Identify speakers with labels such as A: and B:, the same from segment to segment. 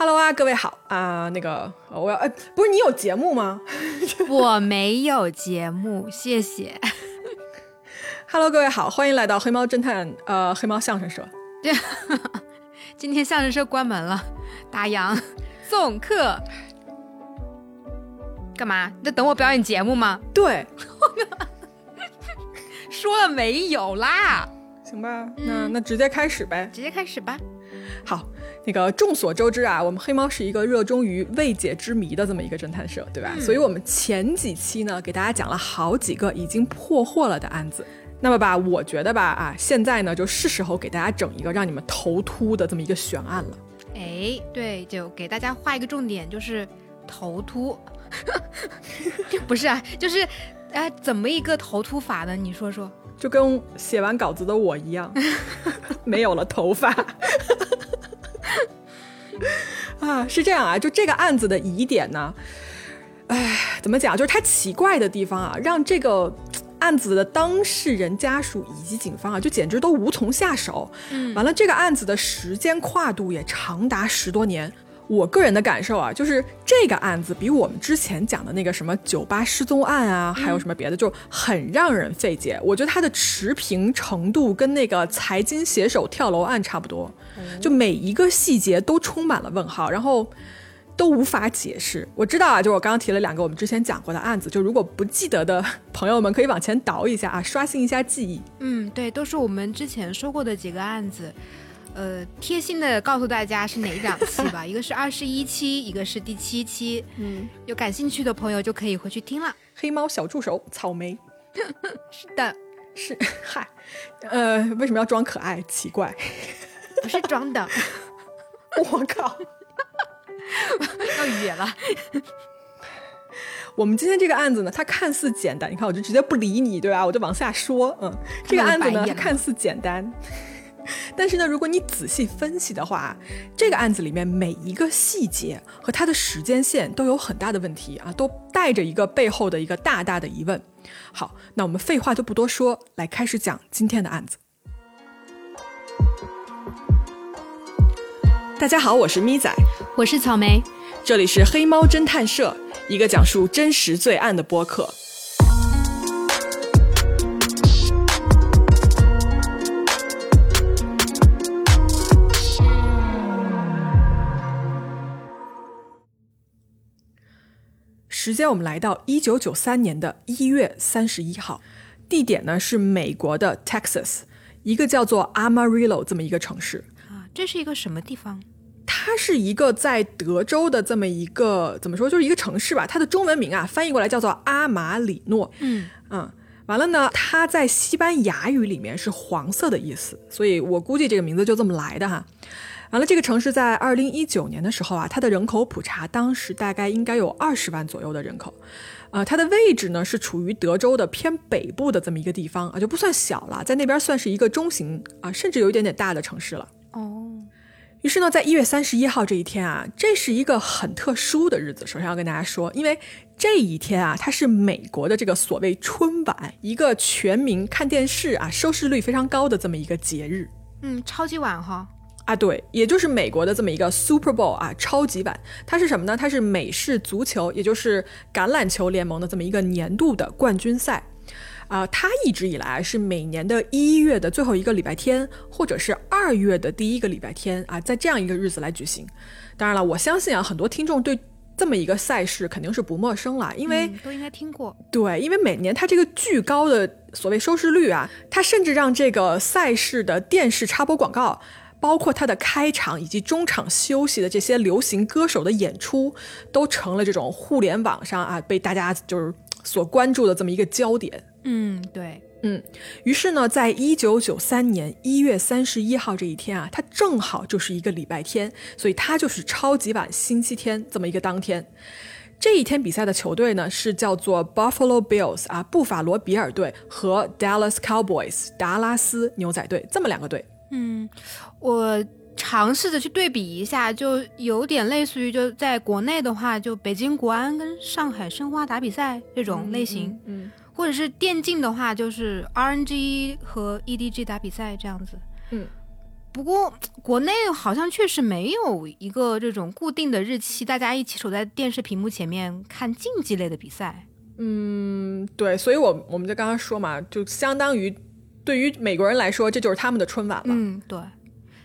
A: Hello 啊，各位好啊、那个我要哎，不是你有节目吗
B: 我没有节目，谢谢。
A: ？Hello，各位好，欢迎来到黑猫侦探呃黑猫相声社。
B: 对 今天相声社关门了，打烊送客。干嘛？你在等我表演节目吗？
A: 对，
B: 说了没有啦？
A: 行吧，那那直接开始呗。
B: 直接开始吧。
A: 好，那个众所周知啊，我们黑猫是一个热衷于未解之谜的这么一个侦探社，对吧？所以我们前几期呢，给大家讲了好几个已经破获了的案子。那么吧，我觉得吧，啊，现在呢，就是时候给大家整一个让你们头秃的这么一个悬案了。
B: 哎，对，就给大家画一个重点，就是头秃。不是啊，就是，哎、怎么一个头秃法呢？你说说。
A: 就跟写完稿子的我一样，没有了头发。啊，是这样啊，就这个案子的疑点呢，哎，怎么讲？就是它奇怪的地方啊，让这个案子的当事人家属以及警方啊，就简直都无从下手。
B: 嗯
A: 完了，这个案子的时间跨度也长达十多年。我个人的感受啊，就是这个案子比我们之前讲的那个什么酒吧失踪案啊，还有什么别的，就很让人费解。我觉得它的持平程度跟那个财经携手跳楼案差不多，就每一个细节都充满了问号，然后都无法解释。我知道啊，就我刚刚提了两个我们之前讲过的案子，就如果不记得的 朋友们可以往前倒一下啊，刷新一下记忆。
B: 嗯，对，都是我们之前说过的几个案子。呃，贴心的告诉大家是哪两期吧，一个是二十一期，一个是第七期。
A: 嗯，
B: 有感兴趣的朋友就可以回去听了。
A: 黑猫小助手草莓
B: 是的，
A: 是嗨，呃，为什么要装可爱？奇怪，
B: 不是装的，
A: 我靠！
B: 要野了。
A: 我们今天这个案子呢，它看似简单，你看我就直接不理你，对吧？我就往下说，嗯，这个案子呢，它看似简单，但是呢，如果你仔细分析的话，这个案子里面每一个细节和它的时间线都有很大的问题啊，都带着一个背后的一个大大的疑问。好，那我们废话就不多说，来开始讲今天的案子。大家好，我是咪仔，
B: 我是草莓，
A: 这里是黑猫侦探社，一个讲述真实罪案的播客。时间我们来到一九九三年的一月三十一号，地点呢是美国的 Texas，一个叫做 Amarillo 这么一个城市。
B: 啊，这是一个什么地方？
A: 它是一个在德州的这么一个怎么说，就是一个城市吧。它的中文名啊，翻译过来叫做阿马里诺。
B: 嗯
A: 嗯，完了呢，它在西班牙语里面是黄色的意思，所以我估计这个名字就这么来的哈。完了，这个城市在二零一九年的时候啊，它的人口普查当时大概应该有二十万左右的人口，呃，它的位置呢是处于德州的偏北部的这么一个地方啊，就不算小了，在那边算是一个中型啊，甚至有一点点大的城市了。
B: 哦，
A: 于是呢，在一月三十一号这一天啊，这是一个很特殊的日子。首先要跟大家说，因为这一天啊，它是美国的这个所谓春晚，一个全民看电视啊收视率非常高的这么一个节日
B: 嗯，超级晚哈。
A: 啊。对，也就是美国的这么一个 Super Bowl 啊，超级版。它是什么呢？它是美式足球，也就是橄榄球联盟的这么一个年度的冠军赛。啊、它一直以来是每年的一月的最后一个礼拜天，或者是二月的第一个礼拜天啊，在这样一个日子来举行。当然了，我相信啊，很多听众对这么一个赛事肯定是不陌生了，因为、
B: 嗯都应该听过。
A: 对，因为每年它这个巨高的所谓收视率啊，它甚至让这个赛事的电视插播广告。包括它的开场以及中场休息的这些流行歌手的演出，都成了这种互联网上啊被大家就是所关注的这么一个焦点。
B: 嗯，对。
A: 嗯，于是呢，在一九九三年一月三十一号这一天啊，它正好就是一个礼拜天，所以它就是超级碗星期天这么一个当天。这一天比赛的球队呢是叫做 Buffalo Bills 啊，布法罗比尔队和 Dallas Cowboys 达拉斯牛仔队这么两个队。
B: 嗯，我尝试着去对比一下，就有点类似于就在国内的话，就北京国安跟上海申花打比赛这种类型，
A: 嗯
B: 或者是电竞的话，就是 RNG 和 EDG 打比赛这样子。
A: 嗯，
B: 不过国内好像确实没有一个这种固定的日期，大家一起守在电视屏幕前面看竞技类的比赛。
A: 嗯，对，所以我我们就刚刚说嘛，就相当于对于美国人来说，这就是他们的春晚了。
B: 嗯，对。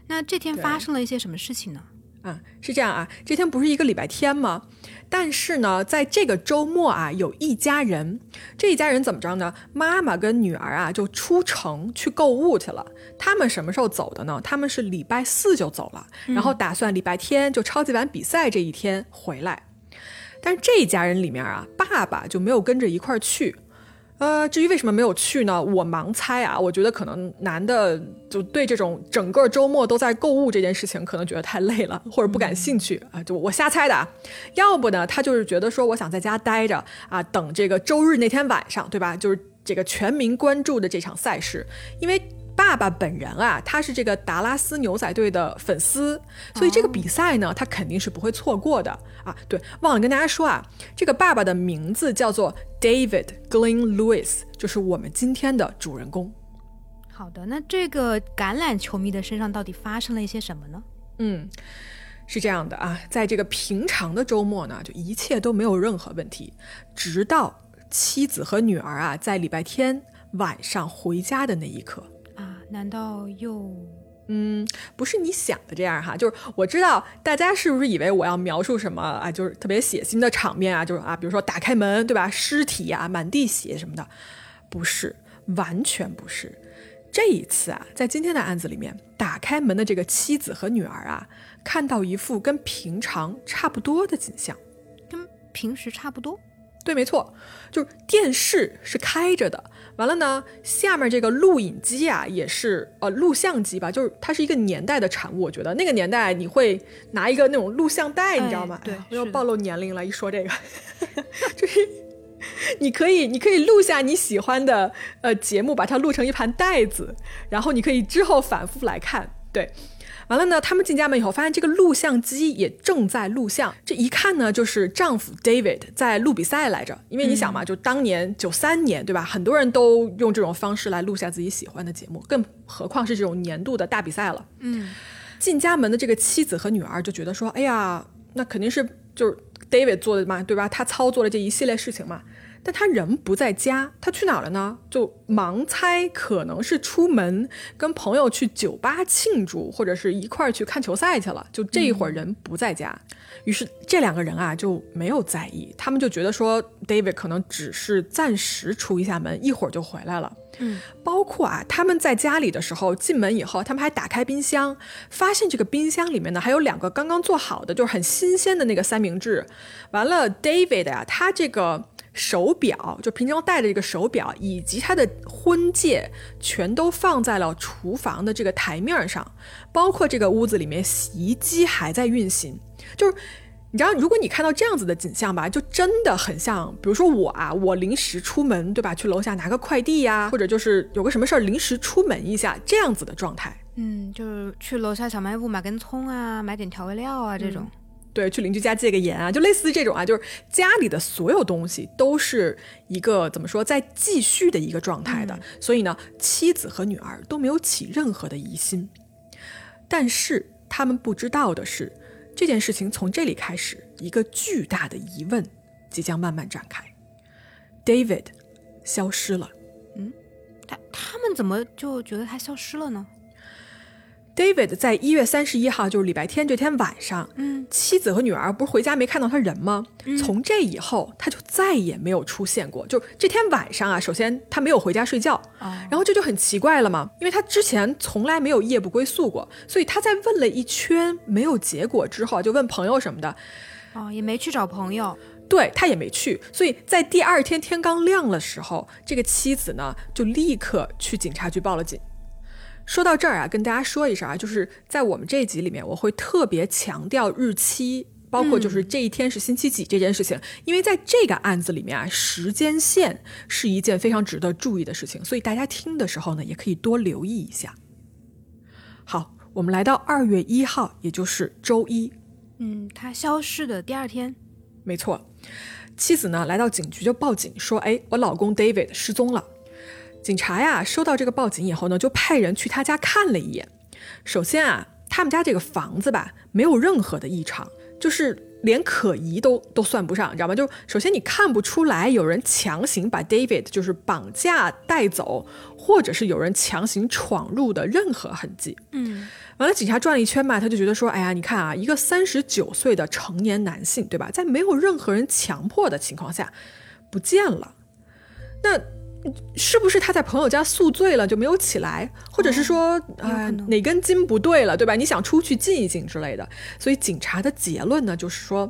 B: 那这天发生了一些什么事情呢？
A: 啊，是这样啊，这天不是一个礼拜天吗？但是呢，在这个周末啊，有一家人，这一家人怎么着呢？妈妈跟女儿啊，就出城去购物去了。他们什么时候走的呢？他们是礼拜四就走了，然后打算礼拜天就超级碗比赛这一天回来。但是这一家人里面啊，爸爸就没有跟着一块儿去。呃，至于为什么没有去呢？我盲猜啊，我觉得可能男的就对这种整个周末都在购物这件事情，可能觉得太累了，或者不感兴趣啊，就我瞎猜的。要不呢，他就是觉得说，我想在家待着啊，等这个周日那天晚上，对吧？就是这个全民关注的这场赛事，因为。爸爸本人啊，他是这个达拉斯牛仔队的粉丝，所以这个比赛呢，他肯定是不会错过的啊。对，忘了跟大家说啊，这个爸爸的名字叫做 David Glenn Lewis，就是我们今天的主人公。
B: 好的，那这个橄榄球迷的身上到底发生了一些什么呢？
A: 嗯，是这样的啊，在这个平常的周末呢，就一切都没有任何问题，直到妻子和女儿啊在礼拜天晚上回家的那一刻。
B: 难道又？
A: 嗯，不是你想的这样哈，就是我知道大家是不是以为我要描述什么啊，就是特别血腥的场面啊，就是啊，比如说打开门，对吧？尸体啊，满地血什么的，不是，完全不是。这一次啊，在今天的案子里面，打开门的这个妻子和女儿啊，看到一副跟平常差不多的景象，
B: 跟平时差不多。
A: 对，没错，就是电视是开着的。完了呢，下面这个录影机啊，也是呃录像机吧，就是它是一个年代的产物。我觉得那个年代你会拿一个那种录像带，你知道吗？
B: 对，
A: 我要暴露年龄了，一说这个，就是你可以你可以录下你喜欢的呃节目，把它录成一盘带子，然后你可以之后反复来看，对。完了呢，他们进家门以后，发现这个录像机也正在录像。这一看呢，就是丈夫 David 在录比赛来着。因为你想嘛，就当年九三年，对吧？很多人都用这种方式来录下自己喜欢的节目，更何况是这种年度的大比赛了。
B: 嗯，
A: 进家门的这个妻子和女儿就觉得说：“哎呀，那肯定是就是 David 做的嘛，对吧？他操作了这一系列事情嘛。”但他人不在家，他去哪儿了呢？就盲猜可能是出门跟朋友去酒吧庆祝，或者是一块儿去看球赛去了。就这一会儿人不在家，于是这两个人啊就没有在意，他们就觉得说 David 可能只是暂时出一下门，一会儿就回来了。
B: 嗯，
A: 包括啊他们在家里的时候进门以后，他们还打开冰箱，发现这个冰箱里面呢还有两个刚刚做好的，就是很新鲜的那个三明治。完了，David 呀，他这个。手表就平常戴的这个手表，以及他的婚戒，全都放在了厨房的这个台面上，包括这个屋子里面洗衣机还在运行。就是你知道，如果你看到这样子的景象吧，就真的很像，比如说我啊，我临时出门，对吧？去楼下拿个快递呀，或者就是有个什么事儿临时出门一下，这样子的状态。
B: 嗯，就是去楼下小卖部买根葱啊，买点调味料啊，这种。
A: 对，去邻居家借个盐啊，就类似于这种啊，就是家里的所有东西都是一个怎么说，在继续的一个状态的。所以呢，妻子和女儿都没有起任何的疑心。但是他们不知道的是，这件事情从这里开始，一个巨大的疑问即将慢慢展开。David 消失了。
B: 嗯，他他们怎么就觉得他消失了呢
A: ？David 在一月三十一号，就是礼拜天这天晚上，
B: 嗯，
A: 妻子和女儿不是回家没看到他人吗？从这以后，他就再也没有出现过。就这天晚上啊，首先他没有回家睡觉，然后这就很奇怪了嘛，因为他之前从来没有夜不归宿过，所以他在问了一圈没有结果之后，就问朋友什么的，
B: 哦，也没去找朋友，
A: 对他也没去，所以在第二天天刚亮的时候，这个妻子呢就立刻去警察局报了警。说到这儿啊，跟大家说一声啊，就是在我们这一集里面，我会特别强调日期，包括就是这一天是星期几这件事情，因为在这个案子里面啊，时间线是一件非常值得注意的事情，所以大家听的时候呢，也可以多留意一下。好，我们来到二月一号，也就是周一，
B: 嗯，他消失的第二天，
A: 没错，妻子呢来到警局就报警说，哎，我老公 David 失踪了。警察呀，收到这个报警以后呢，就派人去他家看了一眼。首先啊，他们家这个房子吧，没有任何的异常，就是连可疑都都算不上，你知道吗？就首先你看不出来有人强行把 David 就是绑架带走，或者是有人强行闯入的任何痕迹。
B: 嗯，
A: 完了，警察转了一圈嘛，他就觉得说，哎呀，你看啊，一个三十九岁的成年男性，对吧，在没有任何人强迫的情况下不见了，那。是不是他在朋友家宿醉了就没有起来，或者是说，呃，哪根筋不对了，对吧？你想出去静一静之类的。所以警察的结论呢，就是说，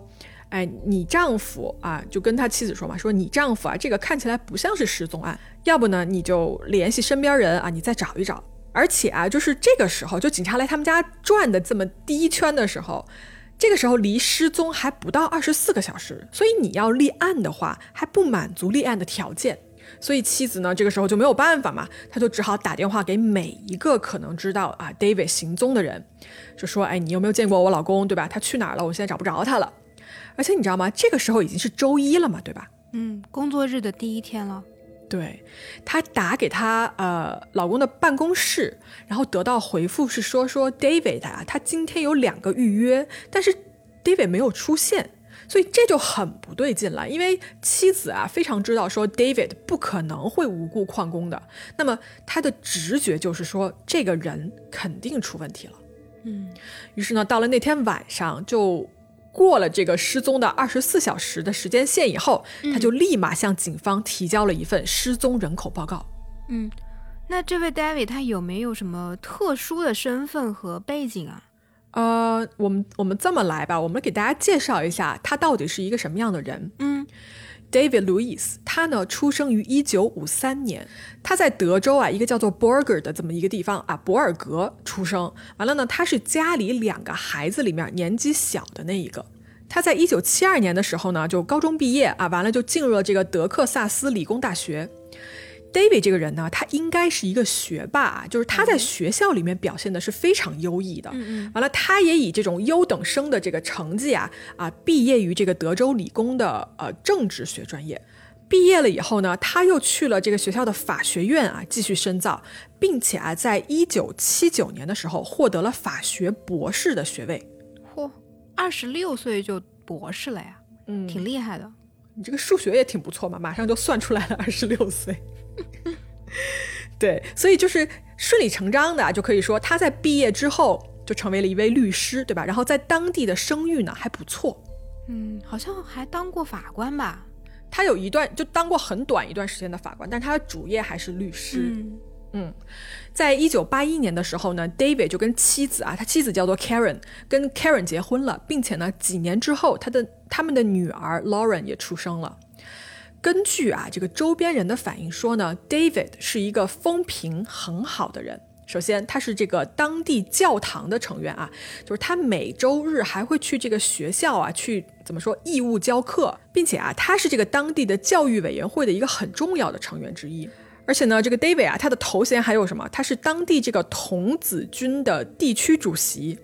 A: 哎，你丈夫啊，就跟他妻子说嘛，说你丈夫啊，这个看起来不像是失踪案，要不呢，你就联系身边人啊，你再找一找。而且啊，就是这个时候，就警察来他们家转的这么第一圈的时候，这个时候离失踪还不到二十四个小时，所以你要立案的话，还不满足立案的条件。所以妻子呢，这个时候就没有办法嘛，他就只好打电话给每一个可能知道啊 David 行踪的人，就说：“哎，你有没有见过我老公？对吧？他去哪儿了？我现在找不着他了。而且你知道吗？这个时候已经是周一了嘛，对吧？
B: 嗯，工作日的第一天了。
A: 对，他打给他呃老公的办公室，然后得到回复是说说 David 啊，他今天有两个预约，但是 David 没有出现。”所以这就很不对劲了，因为妻子啊非常知道说 David 不可能会无故旷工的，那么他的直觉就是说这个人肯定出问题了。
B: 嗯，
A: 于是呢，到了那天晚上，就过了这个失踪的二十四小时的时间线以后，他就立马向警方提交了一份失踪人口报告。
B: 嗯，那这位 David 他有没有什么特殊的身份和背景啊？
A: 呃，我们我们这么来吧，我们给大家介绍一下他到底是一个什么样的人。
B: 嗯
A: ，David Louis，他呢出生于一九五三年，他在德州啊一个叫做 Borger 的这么一个地方啊博尔格出生。完了呢，他是家里两个孩子里面年纪小的那一个。他在一九七二年的时候呢就高中毕业啊，完了就进入了这个德克萨斯理工大学。David 这个人呢，他应该是一个学霸，就是他在学校里面表现的是非常优异的。
B: 嗯
A: 嗯。完了，他也以这种优等生的这个成绩啊啊，毕业于这个德州理工的呃政治学专业。毕业了以后呢，他又去了这个学校的法学院啊，继续深造，并且啊，在一九七九年的时候获得了法学博士的学位。
B: 嚯，二十六岁就博士了呀？
A: 嗯，
B: 挺厉害的。
A: 你这个数学也挺不错嘛，马上就算出来了，二十六岁。对，所以就是顺理成章的，就可以说他在毕业之后就成为了一位律师，对吧？然后在当地的声誉呢还不错。
B: 嗯，好像还当过法官吧？
A: 他有一段就当过很短一段时间的法官，但是他的主业还是律师。
B: 嗯
A: 嗯，在一九八一年的时候呢，David 就跟妻子啊，他妻子叫做 Karen，跟 Karen 结婚了，并且呢，几年之后，他的他们的女儿 Lauren 也出生了。根据啊这个周边人的反应说呢，David 是一个风评很好的人。首先，他是这个当地教堂的成员啊，就是他每周日还会去这个学校啊去怎么说义务教课，并且啊他是这个当地的教育委员会的一个很重要的成员之一。而且呢，这个 David 啊，他的头衔还有什么？他是当地这个童子军的地区主席。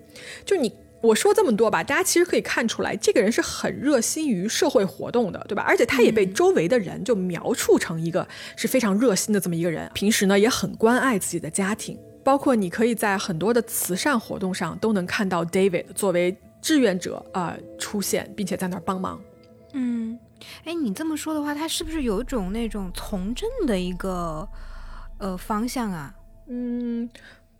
A: 就你。我说这么多吧，大家其实可以看出来，这个人是很热心于社会活动的，对吧？而且他也被周围的人就描述成一个是非常热心的这么一个人。平时呢，也很关爱自己的家庭，包括你可以在很多的慈善活动上都能看到 David 作为志愿者啊出现，并且在那儿帮忙。
B: 嗯，哎，你这么说的话，他是不是有一种那种从政的一个呃方向啊？
A: 嗯。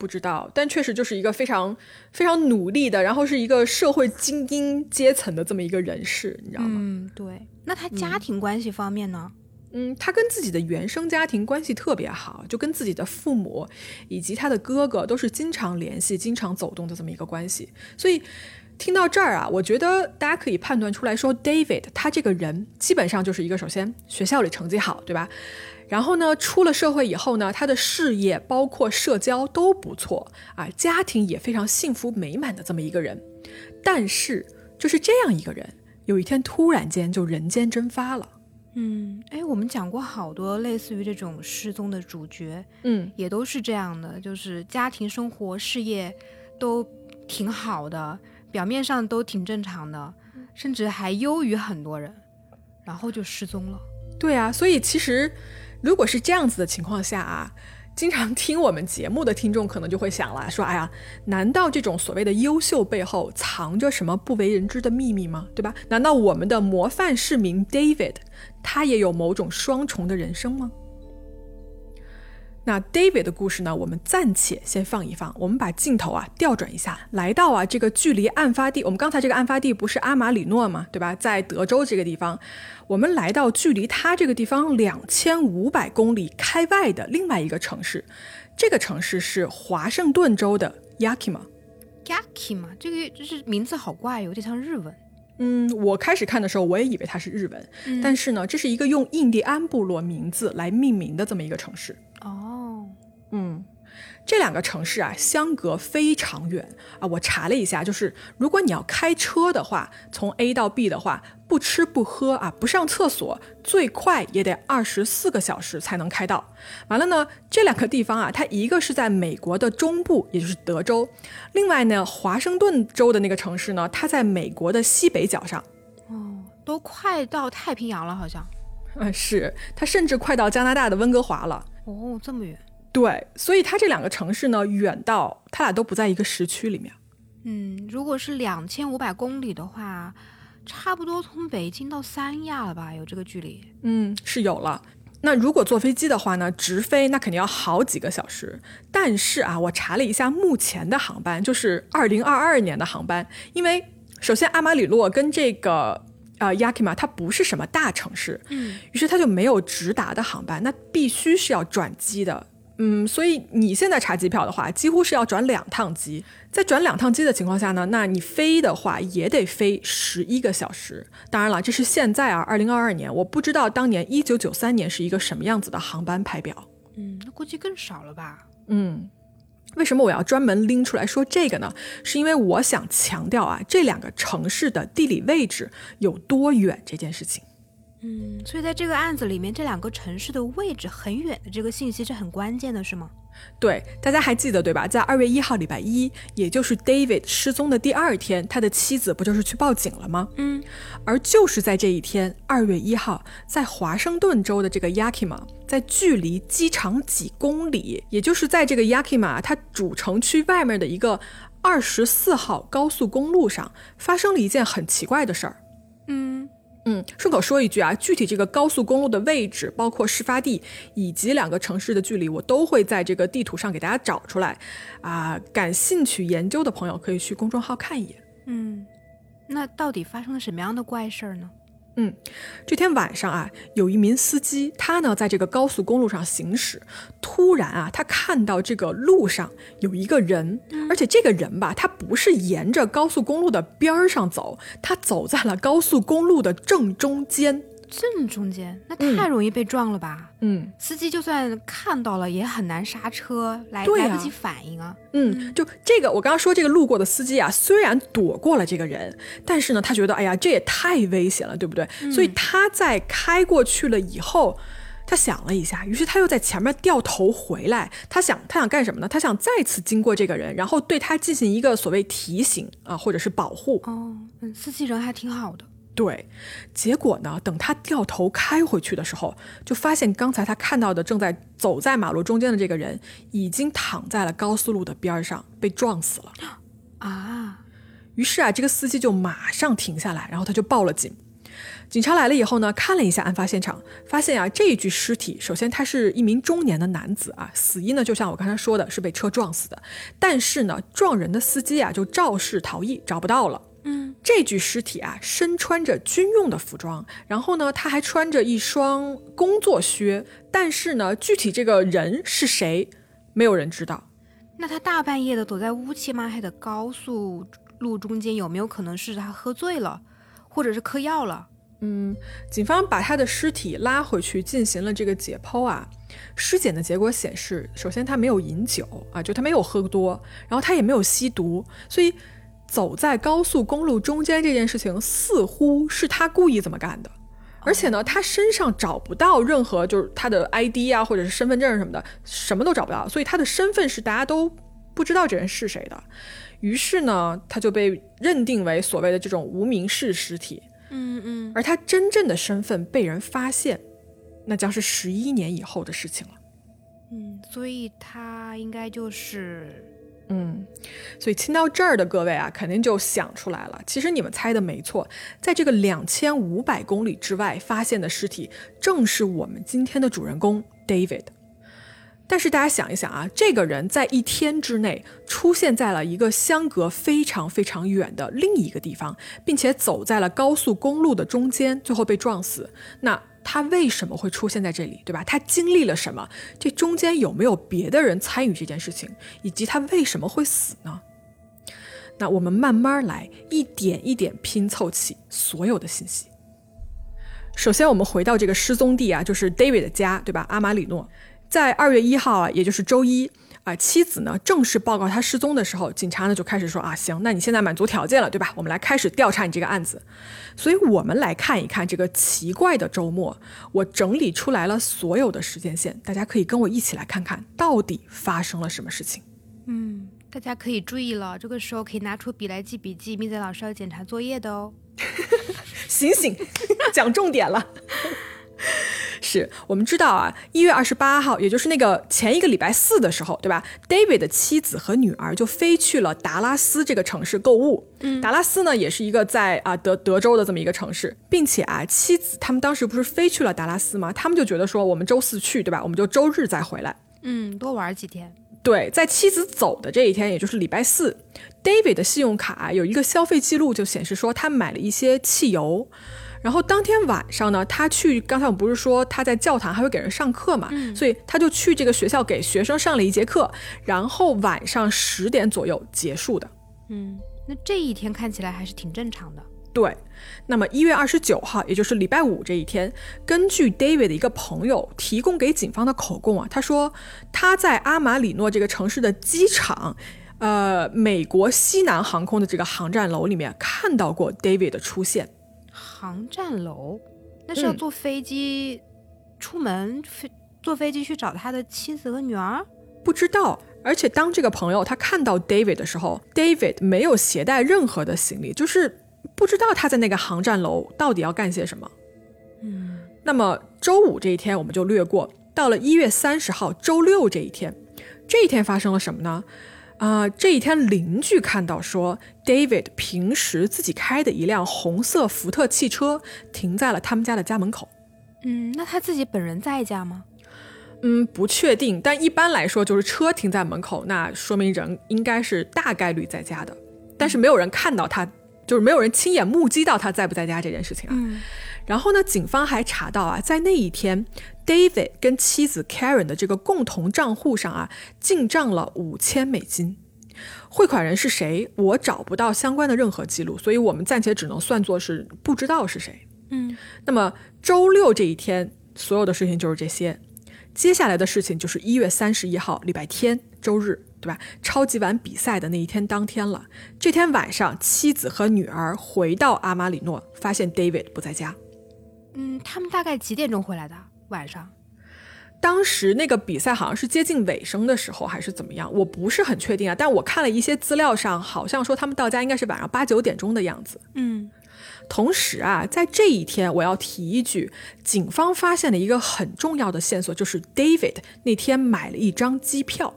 A: 不知道，但确实就是一个非常非常努力的，然后是一个社会精英阶层的这么一个人士，你知道吗？
B: 嗯，对。那他家庭关系方面呢？
A: 嗯，他跟自己的原生家庭关系特别好，就跟自己的父母以及他的哥哥都是经常联系、经常走动的这么一个关系。所以听到这儿啊，我觉得大家可以判断出来说，David 他这个人基本上就是一个首先学校里成绩好，对吧？然后呢，出了社会以后呢，他的事业包括社交都不错啊，家庭也非常幸福美满的这么一个人。但是就是这样一个人，有一天突然间就人间蒸发了。
B: 嗯，哎，我们讲过好多类似于这种失踪的主角，
A: 嗯，
B: 也都是这样的，就是家庭生活、事业都挺好的，表面上都挺正常的，甚至还优于很多人，然后就失踪了。
A: 对啊，所以其实。如果是这样子的情况下啊，经常听我们节目的听众可能就会想了，说：“哎呀，难道这种所谓的优秀背后藏着什么不为人知的秘密吗？对吧？难道我们的模范市民 David 他也有某种双重的人生吗？”那 David 的故事呢？我们暂且先放一放，我们把镜头啊调转一下，来到啊这个距离案发地，我们刚才这个案发地不是阿马里诺吗？对吧？在德州这个地方，我们来到距离他这个地方两千五百公里开外的另外一个城市，这个城市是华盛顿州的 Yakima。
B: Yakima 这个就是名字好怪，有点像日文。
A: 嗯，我开始看的时候我也以为它是日文，但是呢，这是一个用印第安部落名字来命名的这么一个城市。
B: 哦，
A: 嗯，这两个城市啊，相隔非常远啊。我查了一下，就是如果你要开车的话，从 A 到 B 的话，不吃不喝啊，不上厕所，最快也得二十四个小时才能开到。完了呢，这两个地方啊，它一个是在美国的中部，也就是德州；另外呢，华盛顿州的那个城市呢，它在美国的西北角上。
B: 哦，都快到太平洋了，好像。
A: 嗯，是，它甚至快到加拿大的温哥华了。
B: 哦，这么远。
A: 对，所以它这两个城市呢，远到它俩都不在一个时区里面。
B: 嗯，如果是两千五百公里的话，差不多从北京到三亚了吧？有这个距离？
A: 嗯，是有了。那如果坐飞机的话呢，直飞那肯定要好几个小时。但是啊，我查了一下目前的航班，就是二零二二年的航班，因为首先阿马里洛跟这个。呃，Yakima 它不是什么大城市，
B: 嗯，
A: 于是它就没有直达的航班，那必须是要转机的，嗯，所以你现在查机票的话，几乎是要转两趟机，在转两趟机的情况下呢，那你飞的话也得飞十一个小时。当然了，这是现在啊，二零二二年，我不知道当年一九九三年是一个什么样子的航班排表，
B: 嗯，那估计更少了吧，
A: 嗯。为什么我要专门拎出来说这个呢？是因为我想强调啊，这两个城市的地理位置有多远这件事情。
B: 嗯，所以在这个案子里面，这两个城市的位置很远的这个信息是很关键的，是吗？
A: 对，大家还记得对吧？在二月一号礼拜一，也就是 David 失踪的第二天，他的妻子不就是去报警了吗？
B: 嗯，
A: 而就是在这一天，二月一号，在华盛顿州的这个 Yakima，在距离机场几公里，也就是在这个 Yakima 它主城区外面的一个二十四号高速公路上，发生了一件很奇怪的事儿。
B: 嗯。
A: 嗯，顺口说一句啊，具体这个高速公路的位置，包括事发地以及两个城市的距离，我都会在这个地图上给大家找出来。啊，感兴趣研究的朋友可以去公众号看一眼。
B: 嗯，那到底发生了什么样的怪事儿呢？
A: 嗯，这天晚上啊，有一名司机，他呢在这个高速公路上行驶，突然啊，他看到这个路上有一个人，而且这个人吧，他不是沿着高速公路的边儿上走，他走在了高速公路的正中间。
B: 正中间，那太容易被撞了吧？
A: 嗯，
B: 司机就算看到了，也很难刹车，来来不及反应啊。
A: 嗯，就这个，我刚刚说这个路过的司机啊，虽然躲过了这个人，但是呢，他觉得，哎呀，这也太危险了，对不对？所以他在开过去了以后，他想了一下，于是他又在前面掉头回来。他想，他想干什么呢？他想再次经过这个人，然后对他进行一个所谓提醒啊，或者是保护。
B: 哦，嗯，司机人还挺好的。
A: 对，结果呢？等他掉头开回去的时候，就发现刚才他看到的正在走在马路中间的这个人，已经躺在了高速路的边上，被撞死了。
B: 啊！
A: 于是啊，这个司机就马上停下来，然后他就报了警。警察来了以后呢，看了一下案发现场，发现啊，这一具尸体首先他是一名中年的男子啊，死因呢就像我刚才说的，是被车撞死的。但是呢，撞人的司机啊就肇事逃逸，找不到了。
B: 嗯，
A: 这具尸体啊，身穿着军用的服装，然后呢，他还穿着一双工作靴，但是呢，具体这个人是谁，没有人知道。
B: 那他大半夜的躲在乌漆嘛黑的高速路中间，有没有可能是他喝醉了，或者是嗑药了？
A: 嗯，警方把他的尸体拉回去进行了这个解剖啊，尸检的结果显示，首先他没有饮酒啊，就他没有喝多，然后他也没有吸毒，所以。走在高速公路中间这件事情似乎是他故意这么干的，而且呢，他身上找不到任何就是他的 ID 啊，或者是身份证什么的，什么都找不到，所以他的身份是大家都不知道这人是谁的。于是呢，他就被认定为所谓的这种无名氏尸体。
B: 嗯嗯，
A: 而他真正的身份被人发现，那将是十一年以后的事情了。
B: 嗯，所以他应该就是，
A: 嗯，所以听到这儿的各位啊，肯定就想出来了。其实你们猜的没错，在这个两千五百公里之外发现的尸体，正是我们今天的主人公 David。但是大家想一想啊，这个人在一天之内出现在了一个相隔非常非常远的另一个地方，并且走在了高速公路的中间，最后被撞死。那他为什么会出现在这里，对吧？他经历了什么？这中间有没有别的人参与这件事情？以及他为什么会死呢？那我们慢慢来，一点一点拼凑起所有的信息。首先，我们回到这个失踪地啊，就是 David 的家，对吧？阿马里诺。在二月一号啊，也就是周一啊，妻子呢正式报告他失踪的时候，警察呢就开始说啊，行，那你现在满足条件了，对吧？我们来开始调查你这个案子。所以，我们来看一看这个奇怪的周末，我整理出来了所有的时间线，大家可以跟我一起来看看到底发生了什么事情。
B: 嗯，大家可以注意了，这个时候可以拿出笔来记笔记，蜜仔老师要检查作业的哦。
A: 醒醒，讲重点了。是我们知道啊，一月二十八号，也就是那个前一个礼拜四的时候，对吧？David 的妻子和女儿就飞去了达拉斯这个城市购物。嗯，达拉斯呢，也是一个在啊德德州的这么一个城市，并且啊，妻子他们当时不是飞去了达拉斯吗？他们就觉得说，我们周四去，对吧？我们就周日再回来。
B: 嗯，多玩几天。
A: 对，在妻子走的这一天，也就是礼拜四，David 的信用卡有一个消费记录，就显示说他买了一些汽油。然后当天晚上呢，他去，刚才我们不是说他在教堂还会给人上课嘛，
B: 嗯
A: 所以他就去这个学校给学生上了一节课，然后晚上十点左右结束的。
B: 嗯，那这一天看起来还是挺正常的。
A: 对，那么一月二十九号，也就是礼拜五这一天，根据 David 的一个朋友提供给警方的口供啊，他说他在阿马里诺这个城市的机场，呃，美国西南航空的这个航站楼里面看到过 David 的出现。
B: 航站楼，那是要
A: 嗯
B: 坐飞机、出门飞坐飞机去找他的妻子和女儿。
A: 不知道。而且当这个朋友他看到 David 的时候，David 没有携带任何的行李，就是不知道他在那个航站楼到底要干些什么。
B: 嗯，
A: 那么周五这一天我们就略过，到了一月三十号周六这一天，这一天发生了什么呢？啊、这一天邻居看到说，David 平时自己开的一辆红色福特汽车停在了他们家的家门口。
B: 嗯，那他自己本人在家吗？
A: 嗯，不确定，但一般来说就是车停在门口，那说明人应该是大概率在家的，但是没有人看到他，就是没有人亲眼目击到他在不在家这件事情啊。
B: 嗯
A: 然后呢，警方还查到啊，在那一天，David 跟妻子 Karen 的这个共同账户上啊，进账了五千美金。汇款人是谁？我找不到相关的任何记录，所以我们暂且只能算作是不知道是谁。
B: 嗯
A: 那么周六这一天，所有的事情就是这些。接下来的事情就是一月三十一号，礼拜天，周日，对吧？超级碗比赛的那一天当天了。这天晚上，妻子和女儿回到阿马里诺，发现 David 不在家。
B: 嗯，他们大概几点钟回来的？晚上？
A: 当时那个比赛好像是接近尾声的时候，还是怎么样？我不是很确定啊。但我看了一些资料上，好像说他们到家应该是晚上八九点钟的样子。
B: 嗯
A: 同时啊，在这一天，我要提一句，警方发现了一个很重要的线索，就是 David 那天买了一张机票。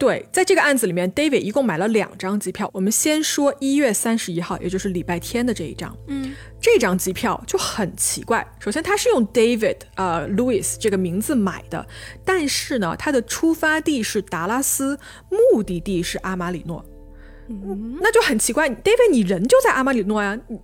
B: 啊，
A: 对，在这个案子里面，David 一共买了两张机票。我们先说一月三十一号，也就是礼拜天的这一张。
B: 嗯
A: 这张机票就很奇怪。首先，他是用 David 呃 Louis 这个名字买的，但是呢，他的出发地是达拉斯，目的地是阿马里诺。
B: 嗯
A: 那就很奇怪，David 你人就在阿马里诺呀，你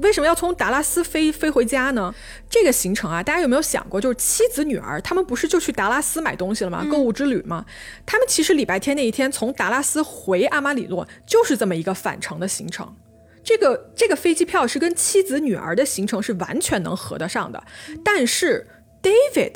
A: 为什么要从达拉斯飞飞回家呢？这个行程啊，大家有没有想过，就是妻子女儿他们不是就去达拉斯买东西了吗？购物之旅吗？他们其实礼拜天那一天从达拉斯回阿马里诺就是这么一个返程的行程。这个这个飞机票是跟妻子女儿的行程是完全能合得上的，但是 David，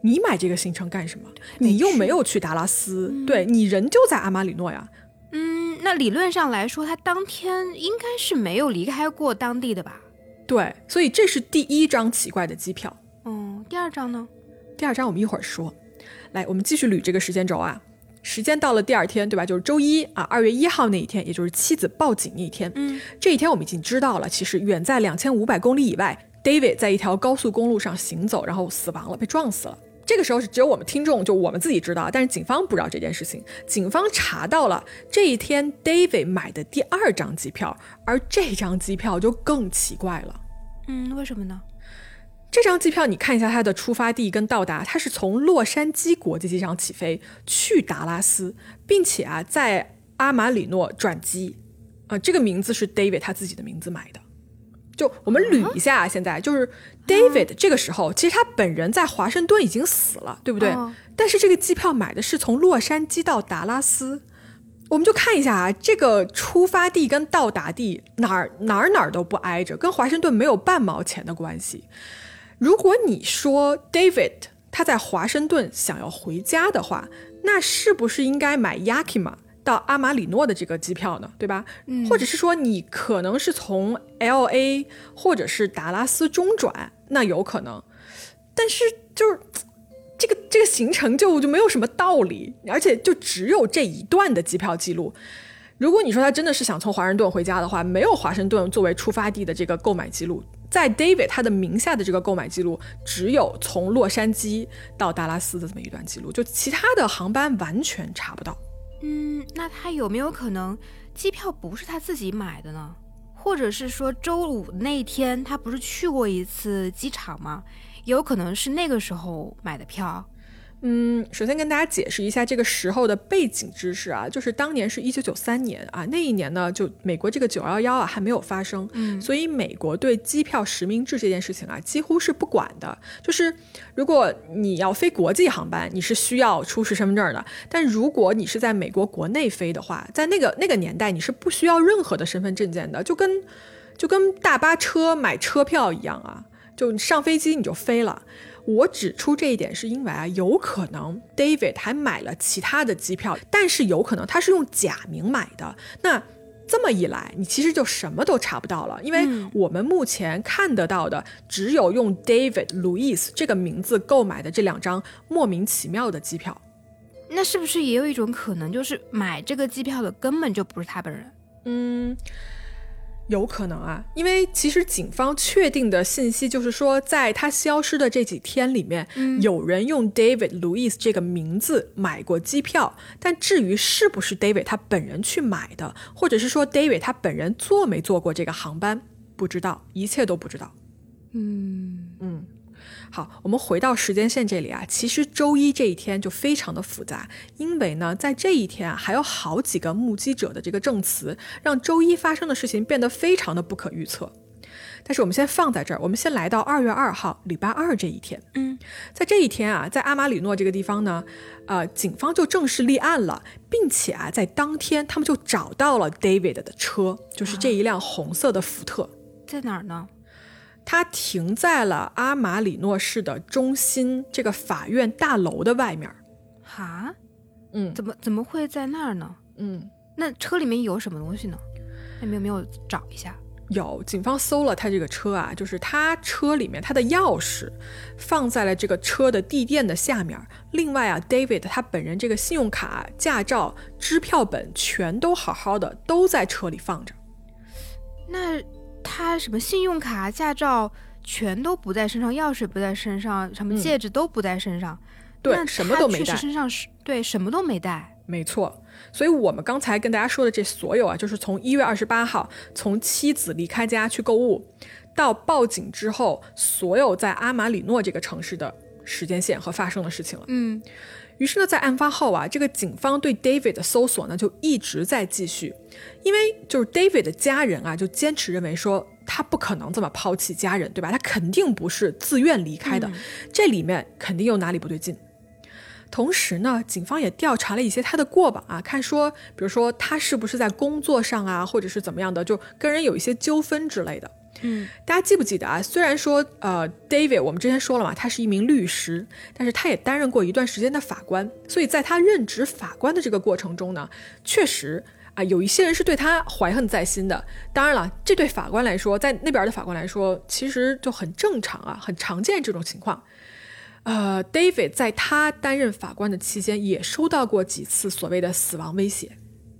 A: 你买这个行程干什么？你又没有去达拉斯，对你人就在阿马里诺呀。
B: 嗯，那理论上来说，他当天应该是没有离开过当地的吧？
A: 对，所以这是第一张奇怪的机票。
B: 嗯，第二张呢？
A: 第二张我们一会儿说。来，我们继续捋这个时间轴啊。时间到了第二天，对吧？就是周一啊，二月一号那一天，也就是妻子报警那一天。
B: 嗯，
A: 这一天我们已经知道了，其实远在两千五百公里以外，David 在一条高速公路上行走，然后死亡了，被撞死了。这这个时候是只有我们听众，就我们自己知道，但是警方不知道这件事情。警方查到了这一天 David 买的第二张机票，而这张机票就更奇怪了。
B: 嗯，为什么呢？
A: 这张机票你看一下它的出发地跟到达，它是从洛杉矶国际机场起飞去达拉斯，并且啊在阿马里诺转机。啊，这个名字是 David 他自己的名字买的。就我们捋一下，现在就是 David 这个时候，其实他本人在华盛顿已经死了，对不对？但是这个机票买的是从洛杉矶到达拉斯，我们就看一下啊，这个出发地跟到达地哪儿哪儿哪儿都不挨着，跟华盛顿没有半毛钱的关系。如果你说 David 他在华盛顿想要回家的话，那是不是应该买 Yakima？到阿马里诺的这个机票呢，对吧？嗯，或者是说你可能是从 L A 或者是达拉斯中转，那有可能。但是就是这个这个行程就就没有什么道理，而且就只有这一段的机票记录。如果你说他真的是想从华盛顿回家的话，没有华盛顿作为出发地的这个购买记录，在 David 他的名下的这个购买记录，只有从洛杉矶到达拉斯的这么一段记录，就其他的航班完全查不到。
B: 嗯，那他有没有可能机票不是他自己买的呢？或者是说周五那天他不是去过一次机场吗？有可能是那个时候买的票。
A: 嗯，首先跟大家解释一下这个时候的背景知识啊，就是当年是一九九三年啊，那一年呢，就美国这个九幺幺啊还没有发生，嗯，所以美国对机票实名制这件事情啊几乎是不管的。就是如果你要飞国际航班，你是需要出示身份证的；但如果你是在美国国内飞的话，在那个那个年代你是不需要任何的身份证件的，就跟就跟大巴车买车票一样啊，就上飞机你就飞了。我指出这一点是因为啊，有可能 David 还买了其他的机票，但是有可能他是用假名买的。那这么一来，你其实就什么都查不到了，因为我们目前看得到的只有用 David Louis 这个名字购买的这两张莫名其妙的机票。
B: 那是不是也有一种可能，就是买这个机票的根本就不是他本人？
A: 嗯。有可能啊，因为其实警方确定的信息就是说，在他消失的这几天里面，有人用 David Louis 这个名字买过机票。但至于是不是 David 他本人去买的，或者是说 David 他本人坐没坐过这个航班，不知道，一切都不知道。
B: 嗯
A: 嗯。好，我们回到时间线这里啊，其实周一这一天就非常的复杂，因为呢，在这一天啊，还有好几个目击者的这个证词，让周一发生的事情变得非常的不可预测。但是我们先放在这儿，我们先来到二月二号，礼拜二这一天。
B: 嗯，
A: 在这一天啊，在阿马里诺这个地方呢，呃，警方就正式立案了，并且啊，在当天他们就找到了 David 的车，就是这一辆红色的福特，
B: 在哪儿呢？
A: 它停在了阿马里诺市的中心这个法院大楼的外面。
B: 哈，
A: 嗯，
B: 怎么怎么会在那儿呢？
A: 嗯，
B: 那车里面有什么东西呢？那没有没有找一下？
A: 有，警方搜了他这个车啊，就是他车里面他的钥匙放在了这个车的地垫的下面。另外啊，David 他本人这个信用卡、驾照、支票本全都好好的，都在车里放着。
B: 那。他什么信用卡、驾照全都不在身上，钥匙不在身上，什么戒指都不在身上，
A: 对，什么都没带。
B: 身上是对，什么都没带。
A: 没错，所以我们刚才跟大家说的这所有啊，就是从一月二十八号，从妻子离开家去购物，到报警之后，所有在阿马里诺这个城市的时间线和发生的事情了。
B: 嗯。
A: 于是呢，在案发后啊，这个警方对 David 的搜索呢就一直在继续，因为就是 David 的家人啊，就坚持认为说他不可能这么抛弃家人，对吧？他肯定不是自愿离开的，这里面肯定有哪里不对劲。同时呢，警方也调查了一些他的过往啊，看说，比如说他是不是在工作上啊，或者是怎么样的，就跟人有一些纠纷之类的。
B: 嗯，
A: 大家记不记得啊？虽然说，呃，David，我们之前说了嘛，他是一名律师，但是他也担任过一段时间的法官。所以在他任职法官的这个过程中呢，确实啊，有一些人是对他怀恨在心的。当然了，这对法官来说，在那边的法官来说，其实就很正常啊，很常见这种情况。呃，David 在他担任法官的期间，也收到过几次所谓的死亡威胁。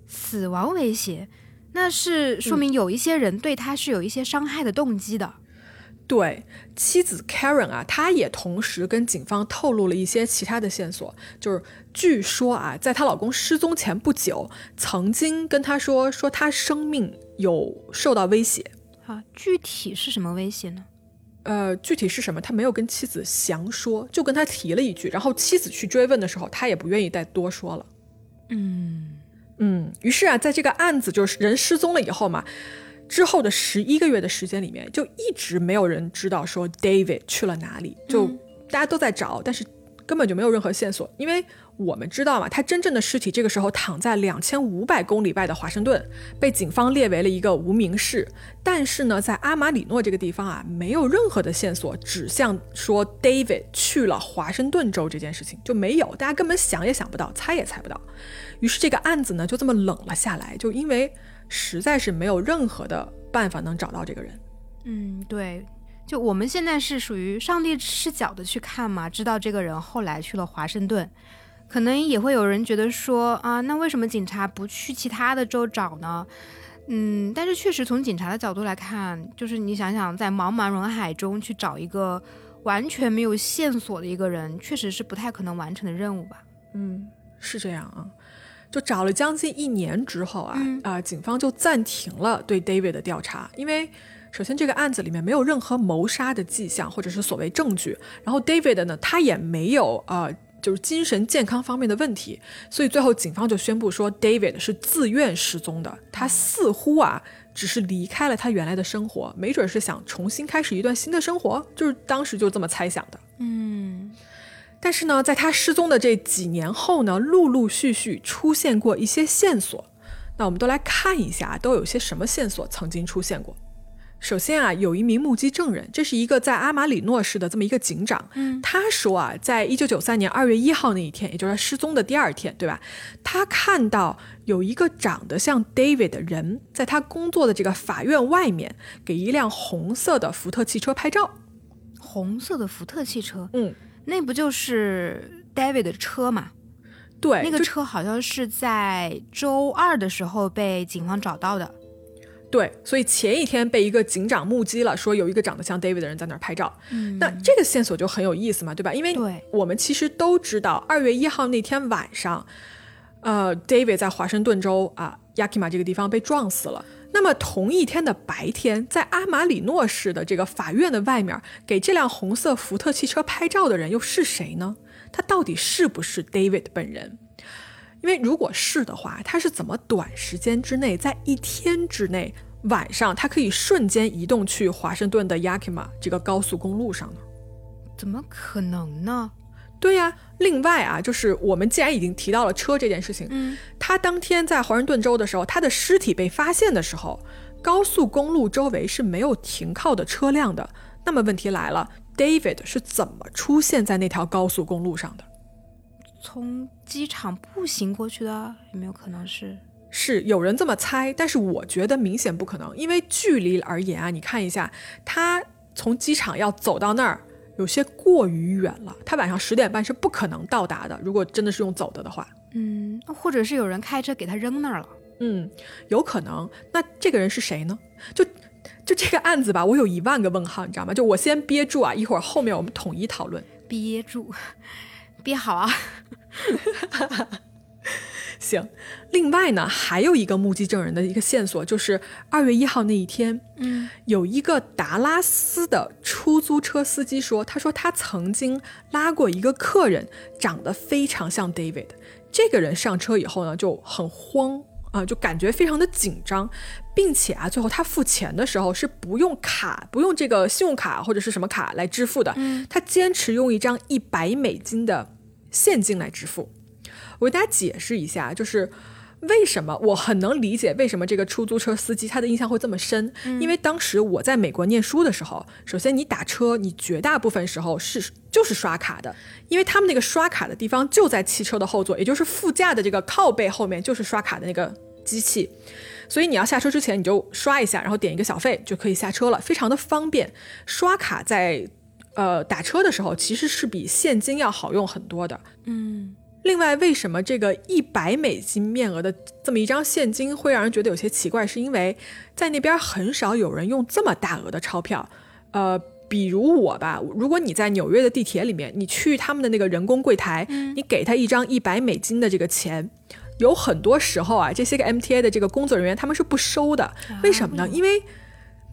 B: 死亡威胁。那是说明有一些人对他是有一些伤害的动机的，
A: 对，妻子 Karen 啊，她也同时跟警方透露了一些其他的线索，就是据说啊，在她老公失踪前不久，曾经跟她说说她生命有受到威胁。
B: 啊，具体是什么威胁呢？
A: 呃，具体是什么，他没有跟妻子详说，就跟他提了一句，然后妻子去追问的时候，他也不愿意再多说了。
B: 嗯
A: 嗯，于是啊，在这个案子就是人失踪了以后嘛，之后的十一个月的时间里面，就一直没有人知道说 David 去了哪里，就大家都在找，但是根本就没有任何线索，因为我们知道嘛，他真正的尸体这个时候躺在两千五百公里外的华盛顿，被警方列为了一个无名氏。但是呢，在阿马里诺这个地方啊，没有任何的线索指向说 David 去了华盛顿州这件事情就没有，大家根本想也想不到，猜也猜不到。于是这个案子呢就这么冷了下来，就因为实在是没有任何的办法能找到这个人。
B: 嗯，对，就我们现在是属于上帝视角的去看嘛，知道这个人后来去了华盛顿，可能也会有人觉得说啊，那为什么警察不去其他的州找呢？嗯，但是确实从警察的角度来看，就是你想想，在茫茫人海中去找一个完全没有线索的一个人，确实是不太可能完成的任务吧？
A: 嗯，是这样啊。就找了将近一年之后啊，
B: 嗯。
A: 啊、警方就暂停了对 David 的调查，因为首先这个案子里面没有任何谋杀的迹象或者是所谓证据，然后 David 呢他也没有呃就是精神健康方面的问题，所以最后警方就宣布说 David 是自愿失踪的，他似乎啊只是离开了他原来的生活，没准是想重新开始一段新的生活，就是当时就这么猜想的。
B: 嗯
A: 但是呢，在他失踪的这几年后呢，陆陆续续出现过一些线索。那我们都来看一下，都有些什么线索曾经出现过。首先啊，有一名目击证人，这是一个在阿马里诺市的这么一个警长。
B: 嗯，
A: 他说啊，在一九九三年二月一号那一天，也就是他失踪的第二天，对吧？他看到有一个长得像 David 的人，在他工作的这个法院外面，给一辆红色的福特汽车拍照。
B: 红色的福特汽车，
A: 嗯，
B: 那不就是 David 的车嘛？
A: 对，
B: 那个车好像是在周二的时候被警方找到的。
A: 对，所以前一天被一个警长目击了，说有一个长得像 David 的人在那儿拍照。
B: 嗯
A: 那这个线索就很有意思嘛，对吧？因为我们其实都知道，二月一号那天晚上，呃，David 在华盛顿州啊 Yakima 这个地方被撞死了。那么同一天的白天，在阿马里诺市的这个法院的外面，给这辆红色福特汽车拍照的人又是谁呢？他到底是不是 David 本人？因为如果是的话，他是怎么短时间之内，在一天之内，晚上他可以瞬间移动去华盛顿的 Yakima 这个高速公路上呢？
B: 怎么可能呢？
A: 对呀，另外啊，就是我们既然已经提到了车这件事情，
B: 嗯，
A: 他当天在华盛顿州的时候，他的尸体被发现的时候，高速公路周围是没有停靠的车辆的。那么问题来了，David 是怎么出现在那条高速公路上的？
B: 从机场步行过去的，有没有可能是？
A: 是有人这么猜，但是我觉得明显不可能，因为距离而言啊，你看一下，他从机场要走到那儿，有些过于远了。他晚上十点半是不可能到达的，如果真的是用走的的话，
B: 嗯，或者是有人开车给他扔那儿了。
A: 嗯，有可能。那这个人是谁呢？就就这个案子吧，我有一万个问号，你知道吗？就我先憋住啊，一会儿后面我们统一讨论。
B: 憋住，憋好啊！
A: 行，另外呢，还有一个目击证人的一个线索，就是二月一号那一天，
B: 嗯，
A: 有一个达拉斯的出租车司机说，他说他曾经拉过一个客人，长得非常像 David。这个人上车以后呢，就很慌啊、就感觉非常的紧张，并且啊，最后他付钱的时候是不用卡，不用这个信用卡或者是什么卡来支付的，
B: 嗯
A: 他坚持用一张一百美金的现金来支付。我给大家解释一下，就是为什么我很能理解为什么这个出租车司机他的印象会这么深，因为当时我在美国念书的时候，首先你打车，你绝大部分时候是就是刷卡的，因为他们那个刷卡的地方就在汽车的后座，也就是副驾的这个靠背后面就是刷卡的那个机器。所以你要下车之前，你就刷一下，然后点一个小费就可以下车了，非常的方便。刷卡在呃打车的时候，其实是比现金要好用很多的。
B: 嗯，
A: 另外，为什么这个一百美金面额的这么一张现金会让人觉得有些奇怪？是因为在那边很少有人用这么大额的钞票。呃，比如我吧，如果你在纽约的地铁里面，你去他们的那个人工柜台，你给他一张一百美金的这个钱，有很多时候啊，这些个 MTA 的这个工作人员他们是不收的，为什么呢？因为